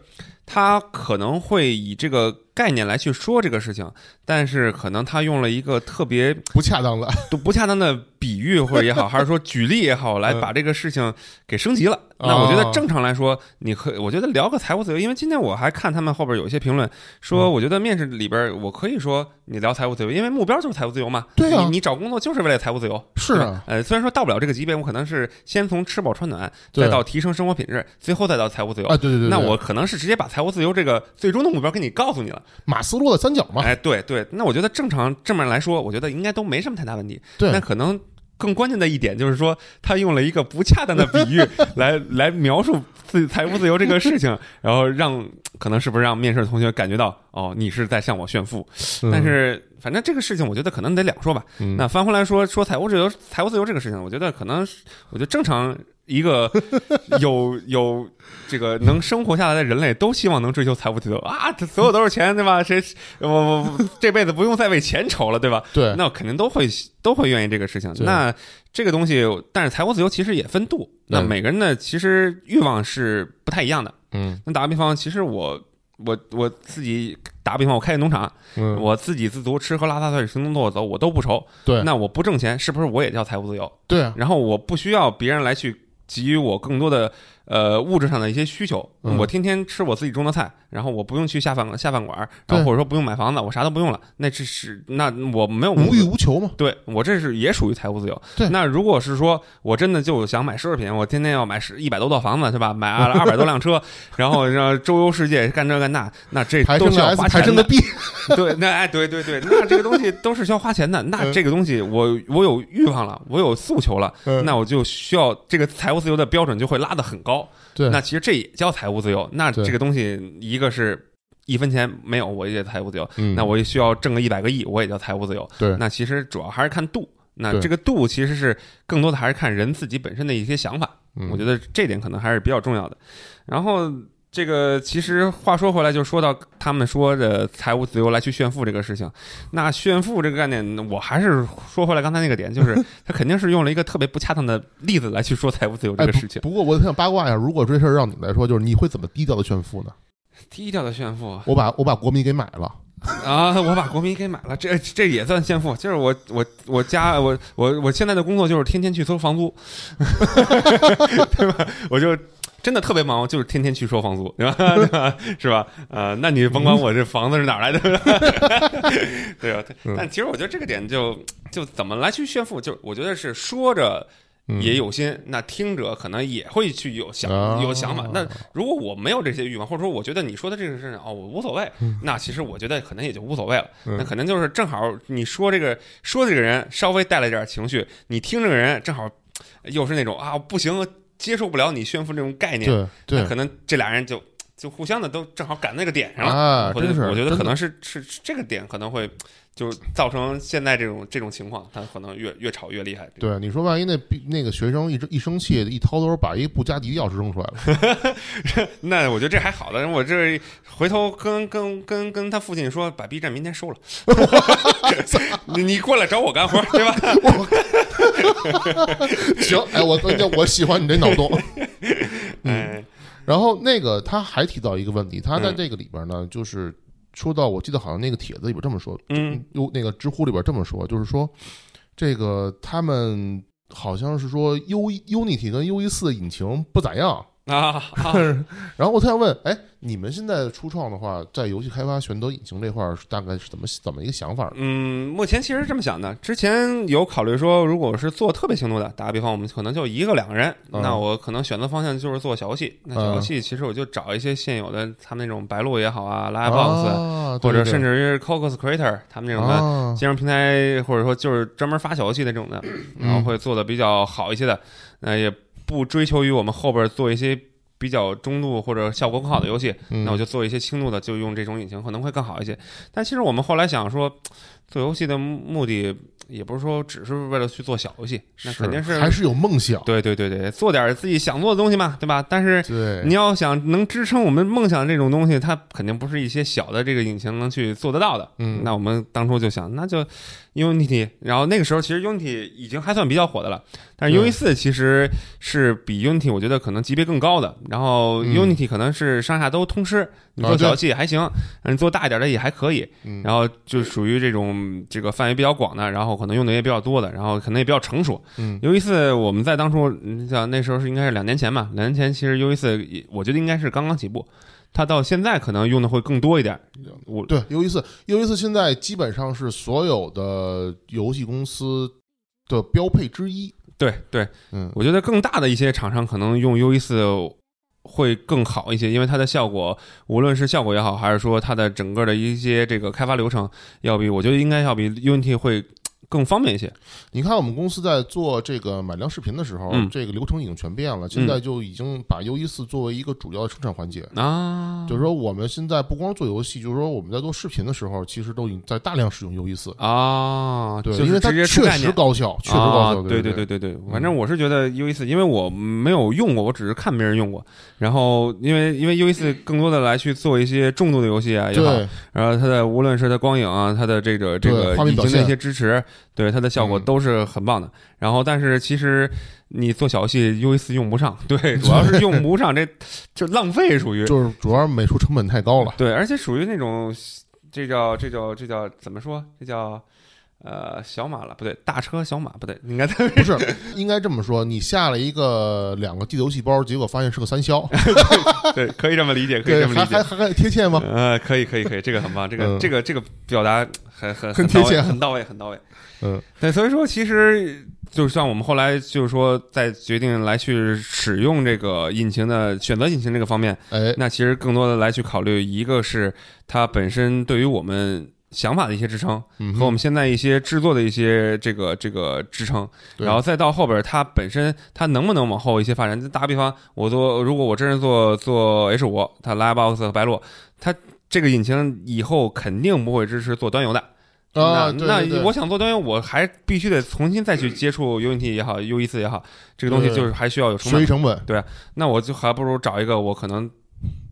它可能会以这个概念来去说这个事情，但是可能他用了一个特别不恰当的，(laughs) 都不恰当的比喻或者也好，(laughs) 还是说举例也好，来嗯把这个事情给升级了。那我觉得正常来说，你可我觉得聊个财务自由，因为今天我还看他们后边有一些评论说，嗯。我觉得面试里边我可以说你聊财务自由，因为目标就是财务自由嘛。对啊你你找工作就是为了财务自由。是啊，呃，虽然说到不了这个级别，我可能是先从吃饱穿暖，再到提升生活品质，最后再到财务自由。啊，对对对，对那我可能是直接把财务自由这个最终的目标给你告诉你了。马斯洛的三角嘛，哎，对对，那我觉得正常正面来说，我觉得应该都没什么太大问题。对那可能更关键的一点就是说，他用了一个不恰当的比喻 (laughs) 来来描述自财务自由这个事情，(laughs) 然后让可能是不是让面试的同学感觉到哦，你是在向我炫富。嗯但是反正这个事情，我觉得可能得两说吧。嗯那翻回来说说财务自由，财务自由这个事情，我觉得可能，我觉得正常一个 (laughs) 有有这个能生活下来的人类都希望能追求财务自由啊，这所有都是钱，对吧？谁我我我这辈子不用再为钱愁了，对吧？对，那肯定都会都会愿意这个事情。那这个东西，但是财务自由其实也分度。那每个人的其实欲望是不太一样的。嗯那打个比方，其实我我我自己打个比方，我开个农场，嗯，我自给自足，吃喝拉撒睡，行动坐走，我都不愁。对那我不挣钱，是不是我也叫财务自由？对啊，然后我不需要别人来去给予我更多的呃物质上的一些需求，嗯我天天吃我自己种的菜，然后我不用去下饭下饭馆，然后或者说不用买房子，我啥都不用了，那这是那我没有无欲无求嘛，对我这是也属于财务自由。对那如果是说我真的就想买奢侈品，我天天要买十一百多套房子，是吧？买二 (laughs) 二百多辆车，然后让周游世界，干这干那，那这都需要花钱的。抬升个 B，对，那哎，对对对，那这个东西都是需要花钱的。那嗯这个东西我我有欲望了，我有诉求了，嗯那我就需要这个财务自由的标准就会拉得很高。对，那其实这也叫财务自由。那这个东西，一个是一分钱没有，我也财务自由。嗯那我也需要挣个一百个亿，我也叫财务自由。对那其实主要还是看度。那这个度其实是更多的还是看人自己本身的一些想法。嗯我觉得这点可能还是比较重要的。然后这个其实话说回来，就说到他们说的财务自由来去炫富这个事情。那炫富这个概念，我还是说回来刚才那个点，就是 (laughs) 他肯定是用了一个特别不恰当的例子来去说财务自由这哎个事情。不不过我特想八卦一下，如果这事儿让你来说，就是你会怎么低调的炫富呢？低调的炫富我把我把国民给买了，啊！我把国民给买了，这这也算炫富。就是我我我家我我我现在的工作就是天天去收房租，(laughs) 对吧？我就真的特别忙，就是天天去收房租，对吧？对吧？是吧？呃，那你甭管我这房子是哪儿来的，(laughs) 对吧？嗯但其实我觉得这个点就就怎么来去炫富，就我觉得是说着。嗯也有心，那听者可能也会去有想、啊有想法。那如果我没有这些欲望，或者说我觉得你说的这个事情哦，我无所谓，那其实我觉得可能也就无所谓了。嗯那可能就是正好你说这个说这个人稍微带了点情绪，你听这个人正好又是那种啊不行，接受不了你炫富这种概念，对对那可能这俩人就就互相的都正好赶那个点上了。啊，我觉真是，得我觉得可能是是是这个点可能会就造成现在这种这种情况，他可能越越吵越厉害。对你说，万一那那个学生一一生气，一掏兜把一个布加迪钥匙扔出来了，(laughs) 那我觉得这还好的，我这回头跟跟跟跟他父亲说，把 B 站明天收了，(laughs) 你你过来找我干活，对吧？(laughs) 行，哎，我我我喜欢你这脑洞。嗯，然后那个他还提到一个问题，他在嗯这个里边呢，就是说到，我记得好像那个帖子里边这么说，嗯，有那个知乎里边这么说，就是说这个他们好像是说 U Unity 跟 U 一四的引擎不咋样。啊啊，(laughs) 然后我特想问，哎，你们现在初创的话，在游戏开发选择引擎这块儿，大概是怎么怎么一个想法？嗯，目前其实是这么想的。之前有考虑说，如果是做特别轻度的，打个比方，我们可能就一个两个人，嗯。那我可能选择方向就是做小游戏。那小游戏其实我就找一些现有的，他们那种白鹿也好啊，Livebox，、啊，或者甚至于 Cocos Creator 他们那种的金融平台，或者说就是专门发小游戏的这种的，(clears throat) 然后会做的比较好一些的，那、也不追求于我们后边做一些比较中度或者效果更好的游戏，嗯那我就做一些轻度的，就用这种引擎可能会更好一些。但其实我们后来想说，做游戏的目的也不是说只是为了去做小游戏，那肯定是还是有梦想，对对对对，做点自己想做的东西嘛，对吧？但是对，你要想能支撑我们梦想这种东西，它肯定不是一些小的这个引擎能去做得到的。嗯那我们当初就想，那就 Unity，然后那个时候其实 Unity 已经还算比较火的了，但是对 U 一四其实是比 Unity 我觉得可能级别更高的，然后嗯 Unity 可能是上下都通吃，你做小游戏也还行，你做大一点的也还可以，嗯然后就属于这种这个范围比较广的，然后可能用的也比较多的，然后可能也比较成熟。嗯 U 一四我们在当初，你想那时候是应该是两年前嘛，两年前其实 U 一四我觉得应该是刚刚起步，它到现在可能用的会更多一点。我对，U 一四 U 一四现在基本上是所有的游戏公司的标配之一。对对，嗯，我觉得更大的一些厂商可能用 U 一四会更好一些，因为它的效果，无论是效果也好，还是说它的整个的一些这个开发流程，要比我觉得应该要比 Unity 会更方便一些。你看，我们公司在做这个买量视频的时候，嗯这个流程已经全变了，现在就已经把 U 一四作为一个主要的生产环节。啊，就是说，我们现在不光做游戏，就是说我们在做视频的时候，其实都已经在大量使用 U 一四。啊，对，因为它确。实高效，确实高啊效。，对对对对对，反正我是觉得 U 一四，因为我没有用过，我只是看别人用过。然后因为因为 U 一四更多的来去做一些重度的游戏啊也好，对然后它的无论是它光影啊，它的这个这个画面表现引擎的一些支持，对它的效果嗯都是很棒的。然后但是其实你做小游戏 U 一四用不上，对，主要是 (laughs) 用不上，这就浪费属于就是主要美术成本太高了。对，而且属于那种这叫这叫这叫怎么说？这叫呃小马了，不对，大车小马不对，应该不是，应该这么说，你下了一个两个的游戏包，结果发现是个三消，(laughs) 对，可以这么理解，可以，这么理解。还还还还贴切吗？呃，可以，可以，可以，这个很棒，这个、嗯这个这个表达很很很贴切很到位，很到位。嗯，对，所以说其实就像我们后来就是说，在决定来去使用这个引擎的选择引擎这个方面，哎，那其实更多的来去考虑，一个是它本身对于我们想法的一些支撑，嗯和我们现在一些制作的一些这个这个支撑，然后再到后边它本身它能不能往后一些发展？打个比方，我做如果我真是做做 H 五，它 Livebox 和白鹿，它这个引擎以后肯定不会支持做端游的。啊，那那对对对我想做端游，我还必须得重新再去接触 Unity 也好，U 一四也好，这个东西就是还需要有成本学习。成本，那我就还不如找一个我可能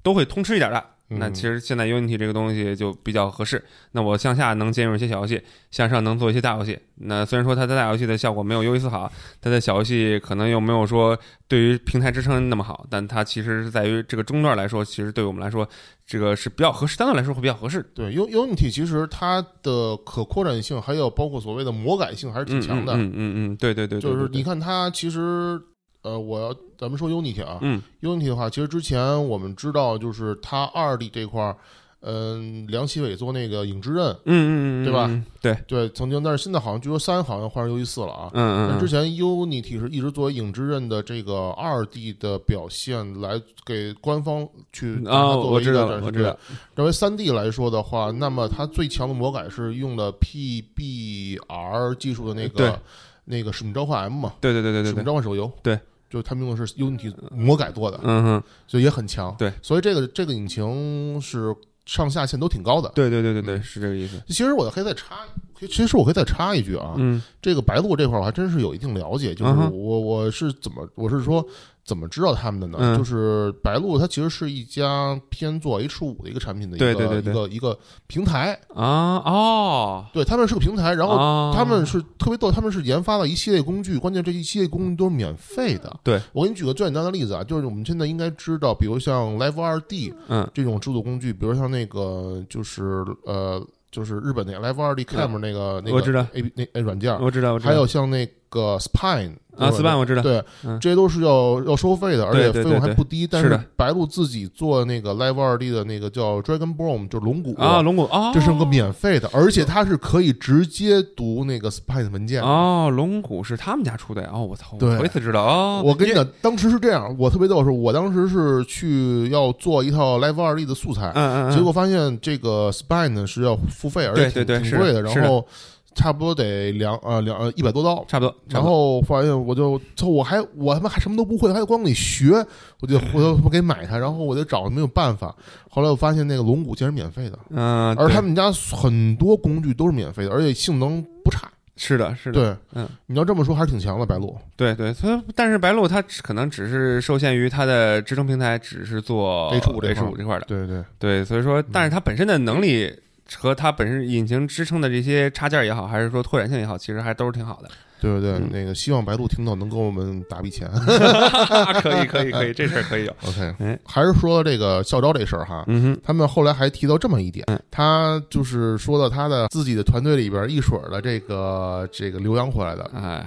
都会通吃一点的。嗯那其实现在 Unity 这个东西就比较合适。那我向下能兼容一些小游戏，向上能做一些大游戏。那虽然说它的大游戏的效果没有 U 一四好，它的小游戏可能又没有说对于平台支撑那么好，但它其实是在于这个中段来说，其实对我们来说，这个是比较合适，相对来说会比较合适。对 U Unity 其实它的可扩展性，还有包括所谓的魔改性还是挺强的。嗯嗯嗯嗯，对对对，对就是你看它其实，呃，我要咱们说 Unity 啊、嗯 u n i t y 的话，其实之前我们知道，就是它二 D 这块儿，嗯、梁启伟做那个影之刃，嗯嗯嗯，对吧嗯？对，对，曾经，但是现在好像据说三好像换成 U 一四了啊。嗯嗯嗯，但之前 Unity 是一直作为影之刃的这个二 D 的表现来给官方去啊，作我知道。我知道，认为三 D 来说的话，那么它最强的魔改是用的 PBR 技术的那对个那个使命召唤 M 嘛，对对对对对对，使命召唤手游，对，就是他们用的是 Unity 魔改做的，嗯哼，所以也很强。对，所以这个这个引擎是上下限都挺高的。对对对对对，是这个意思。其实我的黑色插，其实我可以再插一句啊，嗯。这个白鹿这块儿我还真是有一定了解，就是嗯我我是怎么我是说怎么知道他们的呢？嗯。就是白鹿它其实是一家偏做 H 五的一个产品的一个对对对对。一个一个平台，啊哦，对他们是个平台，然后后他们是特别逗，他们是研发了一系列工具，关键这一系列工具都是免费的。对。我给你举个最简单的例子啊，就是我们现在应该知道，比如像 Live 二 D 嗯。这种制作工具，比如像那个就是呃就是日本那个 Live 二 D Camera 那个那个 A 那那软件，我知道我知道，还有像那个 Spine 啊，Spine 我知道，对，嗯这些都是要要收费的，而对且费用还不低。但是的白鹿自己做那个 Live 二 D 的那个叫 Dragon Bone，就是龙骨啊，龙骨啊，这是个免费的，而且它是可以直接读那个 Spine 的文件。哦，龙骨是他们家出的呀？哦，我操，对我头一次知道哦。我跟你讲，当时是这样，我特别逗，是我当时是去要做一套 Live 二 D 的素材，嗯嗯嗯，结果发现这个 Spine 呢是要付费，而且挺贵的，是的然后差不多得两呃两呃一百多刀。差不多，然后发现我就操，我还我他妈还什么都不会，还得光得学，我就 (laughs) 我就他妈给买它，然后我就找没有办法。后来我发现那个龙骨竟然免费的，嗯，对。而他们家很多工具都是免费的，而且性能不差。是的，是的，对，嗯，你要这么说还是挺强的，白鹿。对对，所以但是白鹿它只可能只是受限于它的支撑平台，只是做 H 五 H 五这块的，对对，对，所以说，但是它本身的能力和它本身引擎支撑的这些插件也好，还是说拓展性也好，其实还都是挺好的。对对对，嗯那个希望白鹿听到能给我们打笔钱。(laughs) 可以，可以，可以，这事儿可以有。OK，(laughs) 哎还是说这个校招这事儿哈。嗯哼，他们后来还提到这么一点嗯，他就是说到他的自己的团队里边一水儿的这个这个留洋回来的，哎，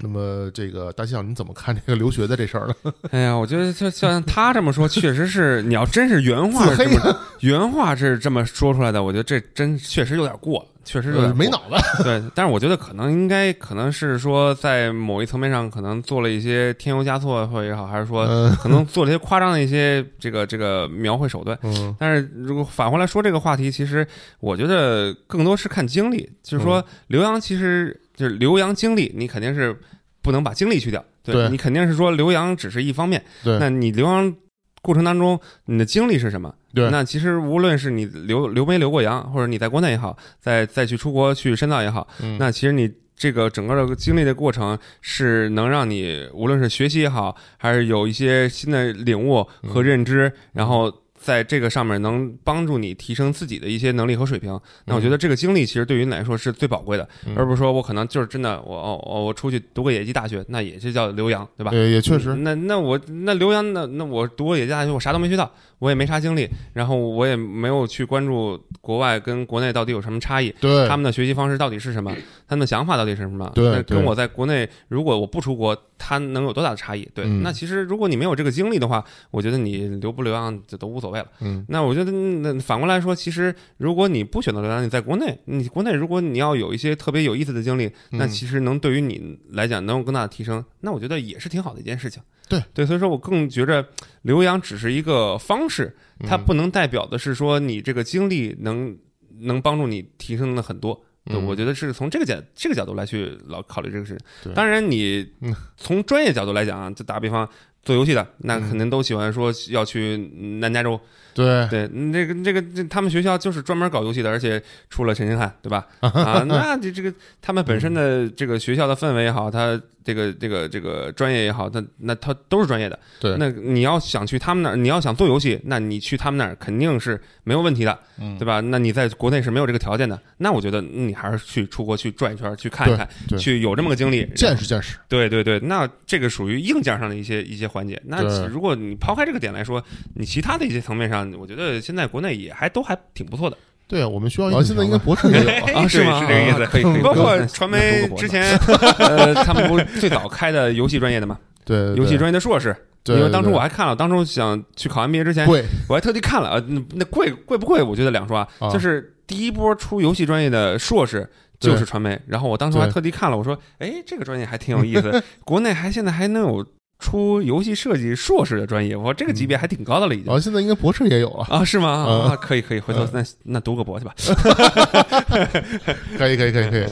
那么这个大象，你怎么看这个留学的这事儿呢？(laughs) 哎呀，我觉得就像他这么说，确实是你要真是原话 (laughs) 原话是这么说出来的，我觉得这真确实有点过了，确实有点呃没。脑子。对，但是我觉得可能应该可能是说在某一层面上可能做了一些添油加醋或者也好，还是说嗯可能做了一些夸张的一些这个这个描绘手段。嗯但是如果反过来说这个话题，其实我觉得更多是看经历，就是嗯说刘洋其实就是留洋经历，你肯定是不能把经历去掉，对对。你肯定是说留洋只是一方面，对。那你留洋过程当中你的经历是什么？对。那其实无论是你留留没留过洋，或者你在国内也好，再再去出国去深造也好，嗯。那其实你这个整个的经历的过程是能让你无论是学习也好，还是有一些新的领悟和认知，然后在这个上面能帮助你提升自己的一些能力和水平。那我觉得这个经历其实对于你来说是最宝贵的，嗯而不是说我可能就是真的我哦哦我出去读个野鸡大学，那也是叫留洋，对吧？也，也确实，那那我那留洋那那我读个野鸡大学，我啥都没学到，我也没啥经历，然后我也没有去关注国外跟国内到底有什么差异，对他们的学习方式到底是什么，他们的想法到底是什么？对跟我在国内，如果我不出国，他能有多大的差异？对，嗯那其实如果你没有这个经历的话，我觉得你留不留洋这都无所谓了。嗯那我觉得，那反过来说，其实如果你不选择留洋，你在国内，你国内如果你要有一些特别有意思的经历，那嗯其实能对于你来讲能有更大的提升，那我觉得也是挺好的一件事情。对。对，所以说我更觉着留洋只是一个方式，它嗯。不能代表的是说你这个经历能能帮助你提升的很多。对，嗯。我觉得是从这个角这个角度来去老考虑这个事情。当然，你嗯。从专业角度来讲啊，就打比方做游戏的，那嗯肯定都喜欢说要去南加州。对，对，嗯这个那个这他们学校就是专门搞游戏的，而且出了陈星汉，对吧？啊，那这这个他们本身的这个学校的氛围也好，他这个这个这个专业也好，他那他都是专业的。对那你要想去他们那儿，你要想做游戏，那你去他们那儿肯定是没有问题的，嗯对吧？那你在国内是没有这个条件的，那我觉得你还是去出国去转一圈，去看一看，对去有这么个经历，见识见识，对对对，那这个属于硬件上的一些一些环节。那如果你抛开这个点来说，你其他的一些层面上，我觉得现在国内也还都还挺不错的对啊，我们需要一哦个现在应该 (laughs) 博士也有啊，(laughs) 啊，是吗？是这个意思啊可以，可以。包括传媒之前，(laughs) 呃，他们不是最早开的游戏专业的嘛？对，游戏专业的硕士。对，因为当初我还看了，当初想去考 MBA 之前，贵我还特地看了，呃，那那贵贵不贵？我觉得两说啊，啊就是第一波出游戏专业的硕士就是传媒，然后我当时还特地看了，我说，哎，这个专业还挺有意思，国内还现在还能有出游戏设计硕士的专业，我这个级别还挺高的了已经。哦现在应该博士也有了，啊，是吗？嗯啊，可以可以，回头那那读个博去吧。(laughs) 可以可以可以可以，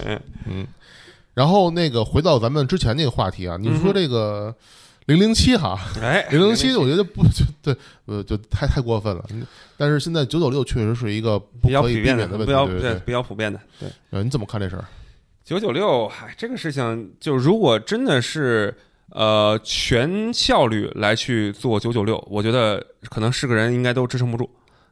嗯。然后那个回到咱们之前那个话题啊，你说这个零零七哈，哎，零零七，我觉得不就对，呃，就太太过分了。嗯但是现在九九六确实是一个不比较普遍的，免问题，不要对对对。比较普遍的。对，呃，你怎么看这事儿？九九六，嗨，这个事情就如果真的是呃全效率来去做九九六，我觉得可能是个人应该都支撑不住。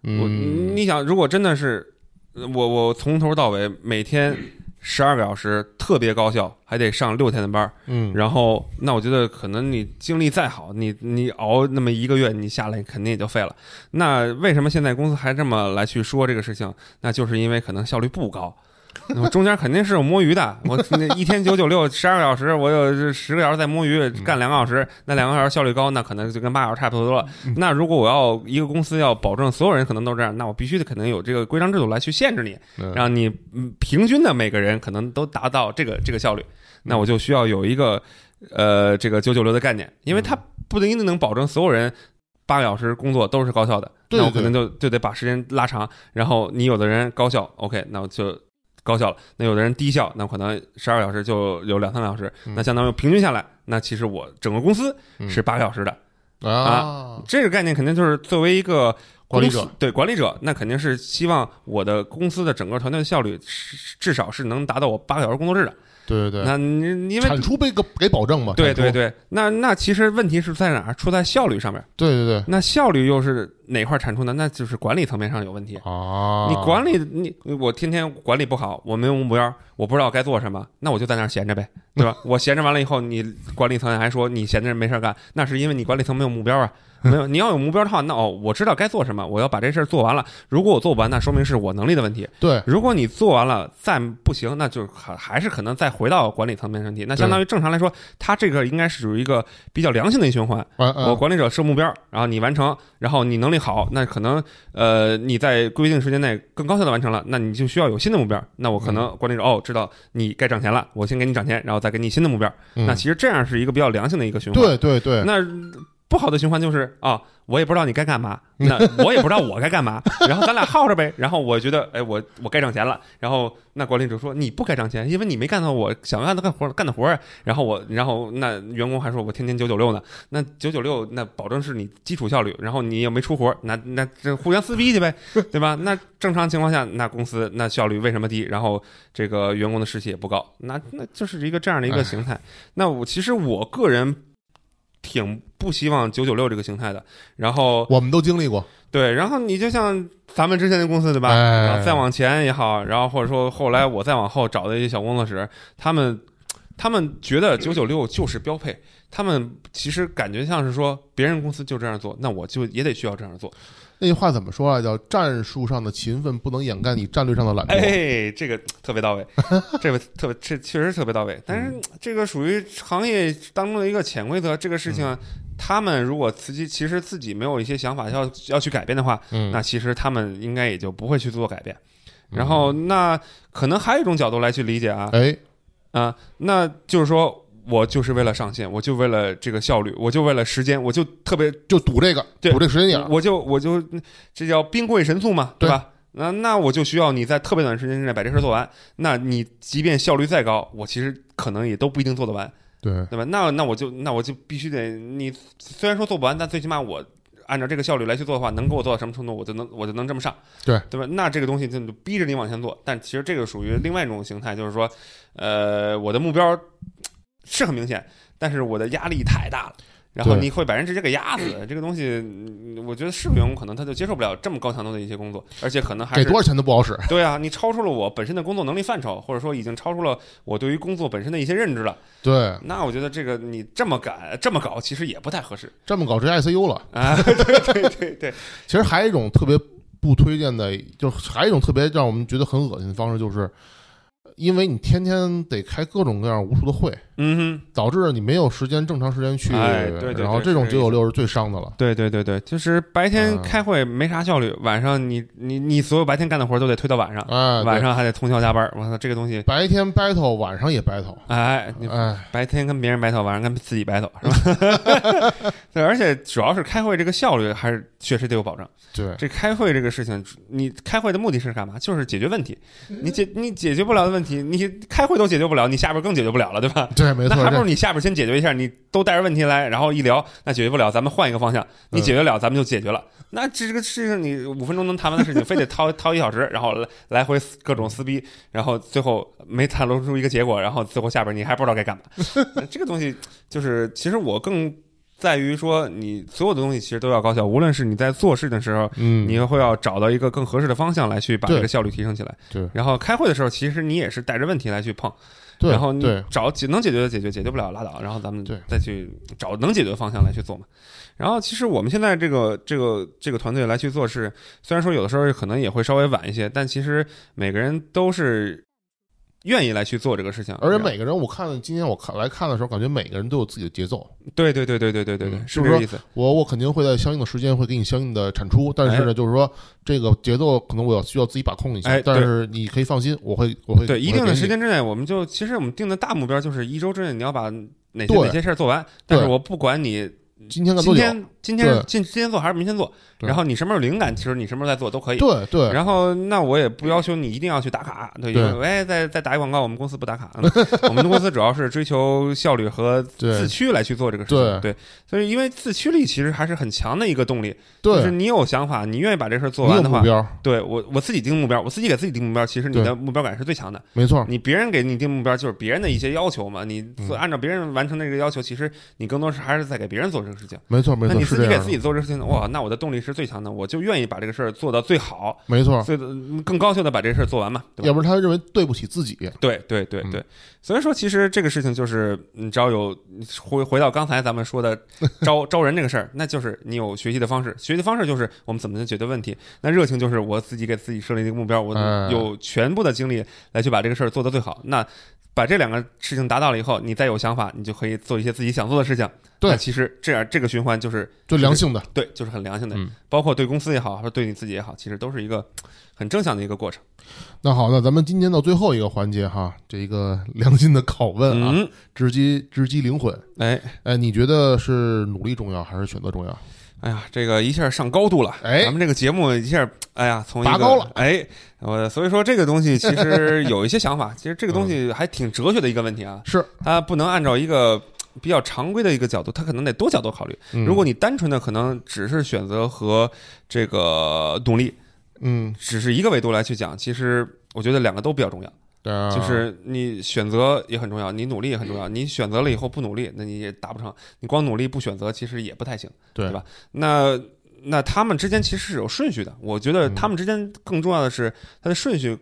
我嗯，你想，如果真的是呃我我从头到尾每天十二个小时特别高效，还得上六天的班儿，嗯，然后那我觉得可能你精力再好，你你熬那么一个月，你下来肯定也就废了。那为什么现在公司还这么来去说这个事情？那就是因为可能效率不高。(laughs) 那么中间肯定是有摸鱼的，我那一天九九六十二个小时，我有十个小时在摸鱼，干两个小时，那两个小时效率高，那可能就跟八个小时差不多了。那如果我要一个公司要保证所有人可能都这样，那我必须得可能有这个规章制度来去限制你，嗯让你嗯平均的每个人可能都达到这个这个效率，那我就需要有一个呃这个九九六的概念，因为它不一定能保证所有人八个小时工作都是高效的，那我可能就就得把时间拉长，然后你有的人高效，OK，那我就。高效了，那有的人低效，那可能十二个小时就有两三个小时，嗯那相当于平均下来，那其实我整个公司嗯是八个小时的，啊，这个概念肯定就是作为一个管理者对管理者，那肯定是希望我的公司的整个团队的效率是至少是能达到我八个小时工作日的。对对对，那你因为产出被给给保证嘛？对对对，那那其实问题是在哪儿？出在效率上面。对对对那效率又是哪块产出呢？那就是管理层面上有问题。哦，你管理你我天天管理不好，我没有目标，我不知道该做什么，那我就在那儿闲着呗，对吧？(laughs) 我闲着完了以后，你管理层还说你闲着没事儿干，那是因为你管理层没有目标啊。没有，(laughs) 你要有目标的话，那哦，我知道该做什么，我要把这事儿做完了。如果我做不完，那说明是我能力的问题。对，如果你做完了再不行，那就还还是可能再回到管理层面问题。那相当于正常来说，它这个应该是属于一个比较良性的一循环。我管理者设目标，然后你完成，然后你能力好，那可能呃你在规定时间内更高效的完成了，那你就需要有新的目标。那我可能管理者哦知道你该涨钱了，我先给你涨钱，然后再给你新的目标。嗯那其实这样是一个比较良性的一个循环。对对对，那不好的循环就是啊，我也不知道你该干嘛，(laughs) 那我也不知道我该干嘛，然后咱俩耗着呗。然后我觉得，哎，我我该挣钱了。然后那管理者说你不该挣钱，因为你没干到我想干的干活干的活儿。然后我，然后那员工还说我天天九九六呢，那九九六那保证是你基础效率，然后你又没出活儿，那那这互相撕逼去呗，(laughs) 对吧？那正常情况下，那公司那效率为什么低？然后这个员工的士气也不高，那那就是一个这样的一个形态。那我其实我个人挺不希望九九六这个形态的。然后我们都经历过，对，然后你就像咱们之前的公司对吧？再往前也好，然后或者说后来我再往后找的一些小工作室，他们他们觉得九九六就是标配。他们其实感觉像是说，别人公司就这样做，那我就也得需要这样做。那句话怎么说啊？叫？战术上的勤奋不能掩盖你战略上的懒惰。哎，这个特别到位，这个特别这确实特别到位。但是这个属于行业当中的一个潜规则，这个事情，他们如果自己其实自己没有一些想法要要去改变的话，嗯，那其实他们应该也就不会去做改变。然后，那可能还有一种角度来去理解啊哎，啊，那就是说我就是为了上线，我就为了这个效率，我就为了时间，我就特别就赌这个，对赌这个时间点儿。我就我就这叫兵贵神速嘛，对对吧？那那我就需要你在特别短时间之内把这事儿做完。那你即便效率再高，我其实可能也都不一定做得完，对，对吧？那那我就那我就必须得你虽然说做不完，但最起码我按照这个效率来去做的话，能给我做到什么程度，我就能我就能这么上，对对吧？那这个东西就逼着你往前做，但其实这个属于另外一种形态，就是说，呃，我的目标是很明显，但是我的压力太大了。然后你会把人直接给压死，这个东西，嗯我觉得是个员工可能他就接受不了这么高强度的一些工作，而且可能还给多少钱都不好使。对啊，你超出了我本身的工作能力范畴，或者说已经超出了我对于工作本身的一些认知了。对，那我觉得这个你这么改这么搞，其实也不太合适这么搞直接 ICU 了。啊。对对对对，其实还有一种特别不推荐的，就是还有一种特别让我们觉得很恶心的方式，就是因为你天天得开各种各样无数的会，嗯哼，导致你没有时间正常时间去，哎对对对然后这种九九六是最伤的了。对对对对，就是白天嗯开会没啥效率，晚上你你你所有白天干的活都得推到晚上，哎，晚上还得通宵加班。我操，这个东西，白天 battle，晚上也 battle，哎，你哎，白天跟别人 battle，晚上跟自己 battle 是吧？(laughs) 对，而且主要是开会这个效率还是确实得有保障。对，这开会这个事情，你开会的目的是干嘛？就是解决问题。你解你解决不了的问题，你开会都解决不了，你下边更解决不了了，对吧？对，没错，那还不如你下边先解决一下，你都带着问题来，然后一聊，那解决不了，咱们换一个方向。你嗯解决了，咱们就解决了。那这个事情你五分钟能谈完的事情，非得掏 (laughs) 掏一小时，然后来来回各种撕逼，然后最后没谈论出一个结果，然后最后下边你还不知道该干嘛。(laughs) 这个东西就是，其实我更在于说，你所有的东西其实都要高效，无论是你在做事的时候。嗯，你会要找到一个更合适的方向来去把这个效率提升起来。对然后开会的时候，其实你也是带着问题来去碰，对，然后你，找解能解决的解决，解决不了拉倒，然后咱们对再去找能解决的方向来去做嘛。然后其实我们现在这个这个这个团队来去做事，虽然说有的时候可能也会稍微晚一些，但其实每个人都是愿意来去做这个事情，而且每个人，我看今天我看来看的时候，感觉每个人都有自己的节奏。对对对对对对对对，嗯是不是这个意思。我我肯定会在相应的时间会给你相应的产出，但是呢，就是说这个节奏可能我要需要自己把控一下。哎但是你可以放心，我会我会对，一定的时间之内，我们就其实我们定的大目标就是一周之内你要把哪些哪些事儿做完，但是我不管你今天？今天今天今今天做还是明天做，然后你什么时候有灵感，其实你什么时候再做都可以。对对然后，那我也不要求你一定要去打卡，对，对因为哎，再再打一广告，我们公司不打卡，嗯 (laughs) 我们的公司主要是追求效率和自驱来去做这个事情，对，所以因为自驱力其实还是很强的一个动力，就是，你有想法，你愿意把这事儿做完的话，对我我自己定目标，我自己给自己定目标，其实你的目标感是最强的。没错，你别人给你定目标，就是别人的一些要求嘛，你按照别人完成那个要求，其实你更多是还是在给别人做这个事情。没错没错，那你自己给自己做这事情，哇，那我的动力是最强的，我就愿意把这个事儿做到最好，没错，最嗯更高效的把这事儿做完嘛，对吧？要不然他认为对不起自己。对对对嗯对，所以说其实这个事情就是，你只要有回回到刚才咱们说的招招人这个事儿，那就是你有学习的方式，学习的方式就是我们怎么去解决问题。那热情就是我自己给自己设立一个目标，我哎有全部的精力来去把这个事儿做到最好。那把这两个事情达到了以后，你再有想法，你就可以做一些自己想做的事情。对那其实这样这个循环就是就良性的，对，就是很良性的，嗯包括对公司也好，还是对你自己也好，其实都是一个很正向的一个过程。那好，那咱们今天到最后一个环节哈，这一个良心的拷问啊，嗯，直击直击灵魂。哎。哎，你觉得是努力重要还是选择重要？哎呀，这个一下上高度了，哎。咱们这个节目一下，哎呀，从一个拔高了，哎，我所以说这个东西 (laughs) 其实有一些想法，其实这个东西还挺哲学的一个问题啊，是，它不能按照一个比较常规的一个角度，它可能得多角度考虑。嗯。如果你单纯的可能只是选择和这个努力，嗯，只是一个维度来去讲，其实我觉得两个都比较重要。对啊，就是你选择也很重要，你努力也很重要。你选择了以后不努力，那你也达不成。你光努力不选择，其实也不太行。对对吧？那那他们之间其实是有顺序的。我觉得他们之间更重要的是它的顺序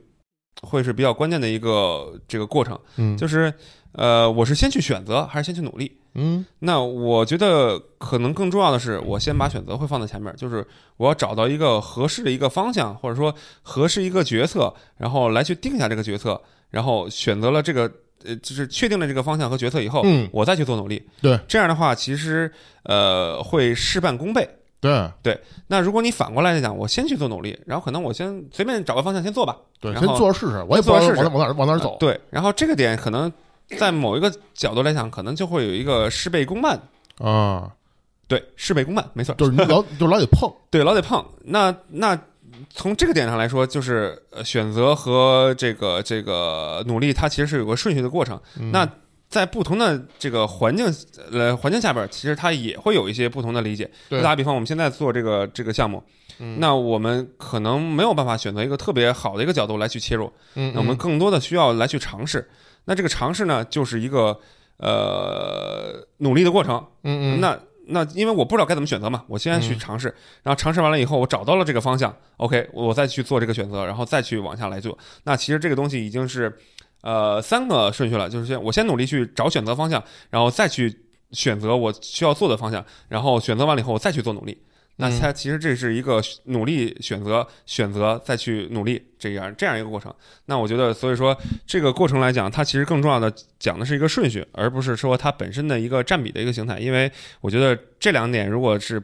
会是比较关键的一个这个过程，嗯，就是呃，我是先去选择还是先去努力？嗯。那我觉得可能更重要的是，我先把选择会放在前面，就是我要找到一个合适的一个方向，或者说合适一个决策，然后来去定下这个决策，然后选择了这个呃，就是确定了这个方向和决策以后，嗯。我再去做努力。对，这样的话，其实呃会事半功倍。对。对。那如果你反过来讲，我先去做努力，然后可能我先随便找个方向先做吧，对，先然后做着试试，我也不知道往哪往哪往哪儿走。呃。对，然后这个点可能在某一个角度来讲，可能就会有一个事倍功半。啊，对，事倍功半，没错，就是你老 (laughs) 就是老得碰，对，老得碰。那那从这个点上来说，就是呃选择和这个这个努力，它其实是有个顺序的过程。嗯那在不同的这个环境呃环境下边，其实它也会有一些不同的理解。对打比方，我们现在做这个这个项目，嗯那我们可能没有办法选择一个特别好的一个角度来去切入，嗯，那我们嗯更多的需要来去尝试。那这个尝试呢，就是一个呃努力的过程。嗯嗯，那那因为我不知道该怎么选择嘛，我先去嗯尝试，然后尝试完了以后，我找到了这个方向，OK，我再去做这个选择，然后再去往下来做。那其实这个东西已经是呃三个顺序了，就是先我先努力去找选择方向，然后再去选择我需要做的方向，然后选择完了以后，我再去做努力。那嗯它其实这是一个努力选择选择再去努力这样这样一个过程。那我觉得，所以说这个过程来讲，它其实更重要的讲的是一个顺序，而不是说它本身的一个占比的一个形态。因为我觉得这两点如果是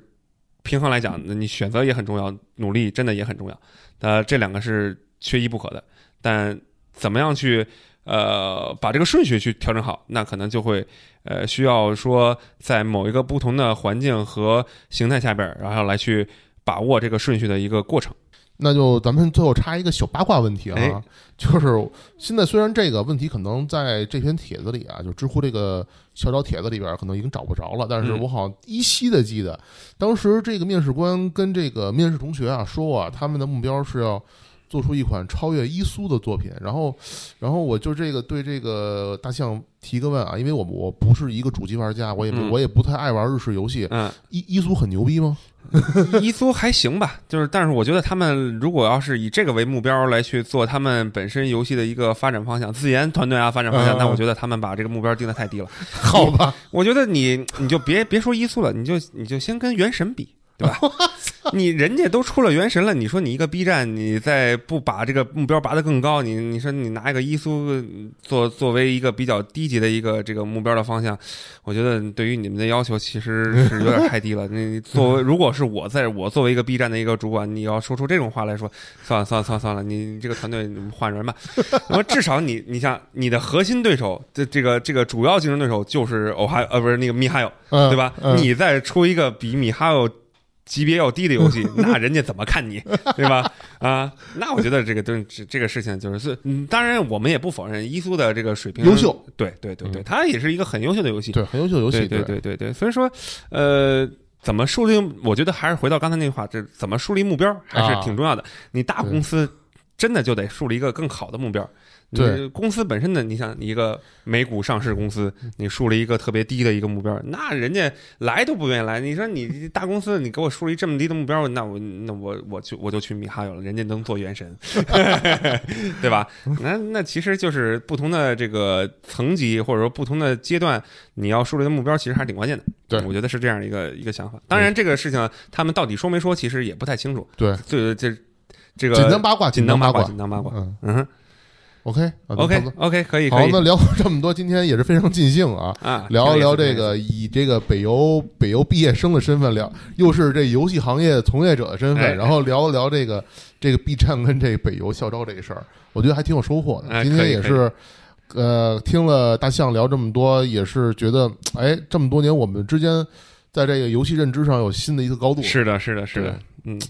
平衡来讲，那你选择也很重要，努力真的也很重要。呃，这两个是缺一不可的。但怎么样去呃把这个顺序去调整好，那可能就会呃需要说在某一个不同的环境和形态下边儿，然后来去把握这个顺序的一个过程。那就咱们最后插一个小八卦问题啊，哎就是现在虽然这个问题可能在这篇帖子里啊，就知乎这个小找帖子里边可能已经找不着了，但是嗯我好像依稀的记得，当时这个面试官跟这个面试同学啊说啊，他们的目标是要。做出一款超越伊苏的作品，然后，然后我就这个对这个大象提个问啊，因为我我不是一个主机玩家，我也不、嗯我也不太爱玩日式游戏，嗯，伊伊苏很牛逼吗？(laughs) 伊苏还行吧，就是但是我觉得他们如果要是以这个为目标来去做他们本身游戏的一个发展方向，自研团队啊发展方向，嗯那我觉得他们把这个目标定的太低了。(laughs) 好吧，我觉得你你就别别说伊苏了，你就你就先跟原神比，对吧？(laughs) (laughs) 你人家都出了原神了，你说你一个 B 站，你再不把这个目标拔得更高，你你说你拿一个伊苏作作为一个比较低级的一个这个目标的方向，我觉得对于你们的要求其实是有点太低了。你作为如果是我在我作为一个 B 站的一个主管，你要说出这种话来说，算了算了算了算了，你你这个团队你换人吧。那么至少你你像你的核心对手，这这个这个主要竞争对手就是欧哈呃不是那个米哈游，嗯，对吧？嗯你再出一个比米哈游级别要低的游戏，(laughs) 那人家怎么看你，对吧？啊，那我觉得这个东这这个事情就是是，嗯，当然我们也不否认伊苏的这个水平优秀，对对对对，嗯它也是一个很优秀的游戏，对很优秀的游戏，对对对对对，所以说，呃。怎么树立？我觉得还是回到刚才那句话，这怎么树立目标还是挺重要的。你大公司真的就得树立一个更好的目标。对你公司本身的，你想一个美股上市公司，你树立一个特别低的一个目标，那人家来都不愿意来。你说你大公司，你给我树立这么低的目标，那我那我我就我就去米哈游了，人家能做元神，(laughs) 对吧？那那其实就是不同的这个层级或者说不同的阶段，你要树立的目标其实还是挺关键的。对我觉得是这样一个一个想法。当然，这个事情他们到底说没说，其实也不太清楚。对，就这这个紧当八卦，当卦紧当八卦，，紧当八卦。嗯嗯哼，OK 啊，OK 差不多 OK，可以好，那聊这么多，今天也是非常尽兴啊。啊，聊一聊这个，以这个北邮北邮毕业生的身份聊，又是这游戏行业从业者的身哎份，然后聊一聊这个这个 B 站跟这北邮校招这个事儿，我觉得还挺有收获的。今天也是，呃，听了大象聊这么多，也是觉得，哎，这么多年我们之间在这个游戏认知上有新的一个高度。是的，是的，是的，嗯。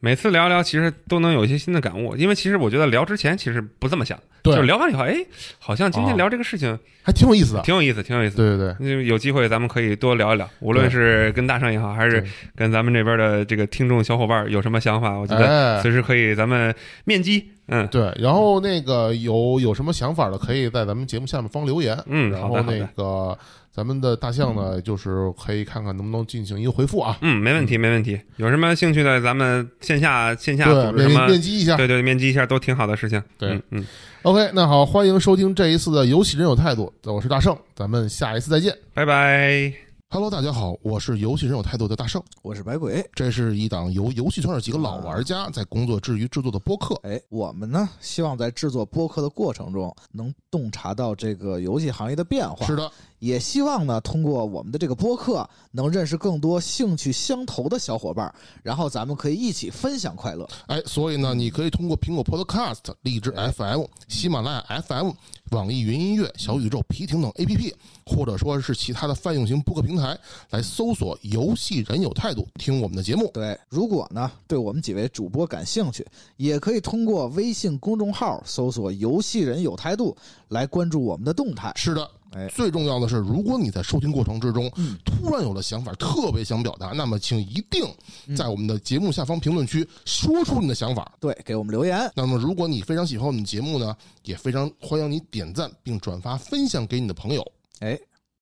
每次聊一聊，其实都能有一些新的感悟，因为其实我觉得聊之前其实不这么想，对就是聊完以后，哎，好像今啊天聊这个事情还挺有意思的。挺有意思，挺有意思。对对对，有机会咱们可以多聊一聊，无论是跟大圣也好，还是跟咱们这边的这个听众小伙伴有什么想法，我觉得哎，随时可以咱们面基。嗯对，然后那个有有什么想法的，可以在咱们节目下面方留言。嗯，然后那好的好的，个咱们的大象呢，就是可以看看能不能进行一个回复啊。嗯，没问题没问题。有什么兴趣的，咱们线下线下对，面面基一下。对对，面基一下都挺好的事情。对嗯嗯，OK，那好，欢迎收听这一次的游戏人有态度，我是大圣，咱们下一次再见。拜拜。Hello，大家好，我是游戏人有态度的大圣，我是白鬼。这是一档由游戏圈的几个老玩家在工作之余制作的播客。哎，我们呢，希望在制作播客的过程中，能洞察到这个游戏行业的变化。是的，也希望呢，通过我们的这个播客，能认识更多兴趣相投的小伙伴，然后咱们可以一起分享快乐。哎，所以呢，你可以通过苹果 Podcast、荔枝 FM、喜马拉雅 FM、网易云音乐、小宇宙、皮艇等 APP，或者说是其他的泛用型播客平台，来搜索“游戏人有态度”，听我们的节目。对，如果呢对我们几位主播感兴趣，也可以通过微信公众号搜索“游戏人有态度”来关注我们的动态。是的，哎最重要的是，如果你在收听过程之中嗯突然有了想法，特别想表达，那么请一定嗯在我们的节目下方评论区说出你的想法。对，给我们留言。那么，如果你非常喜欢我们的节目呢，也非常欢迎你点赞并转发分享给你的朋友。哎，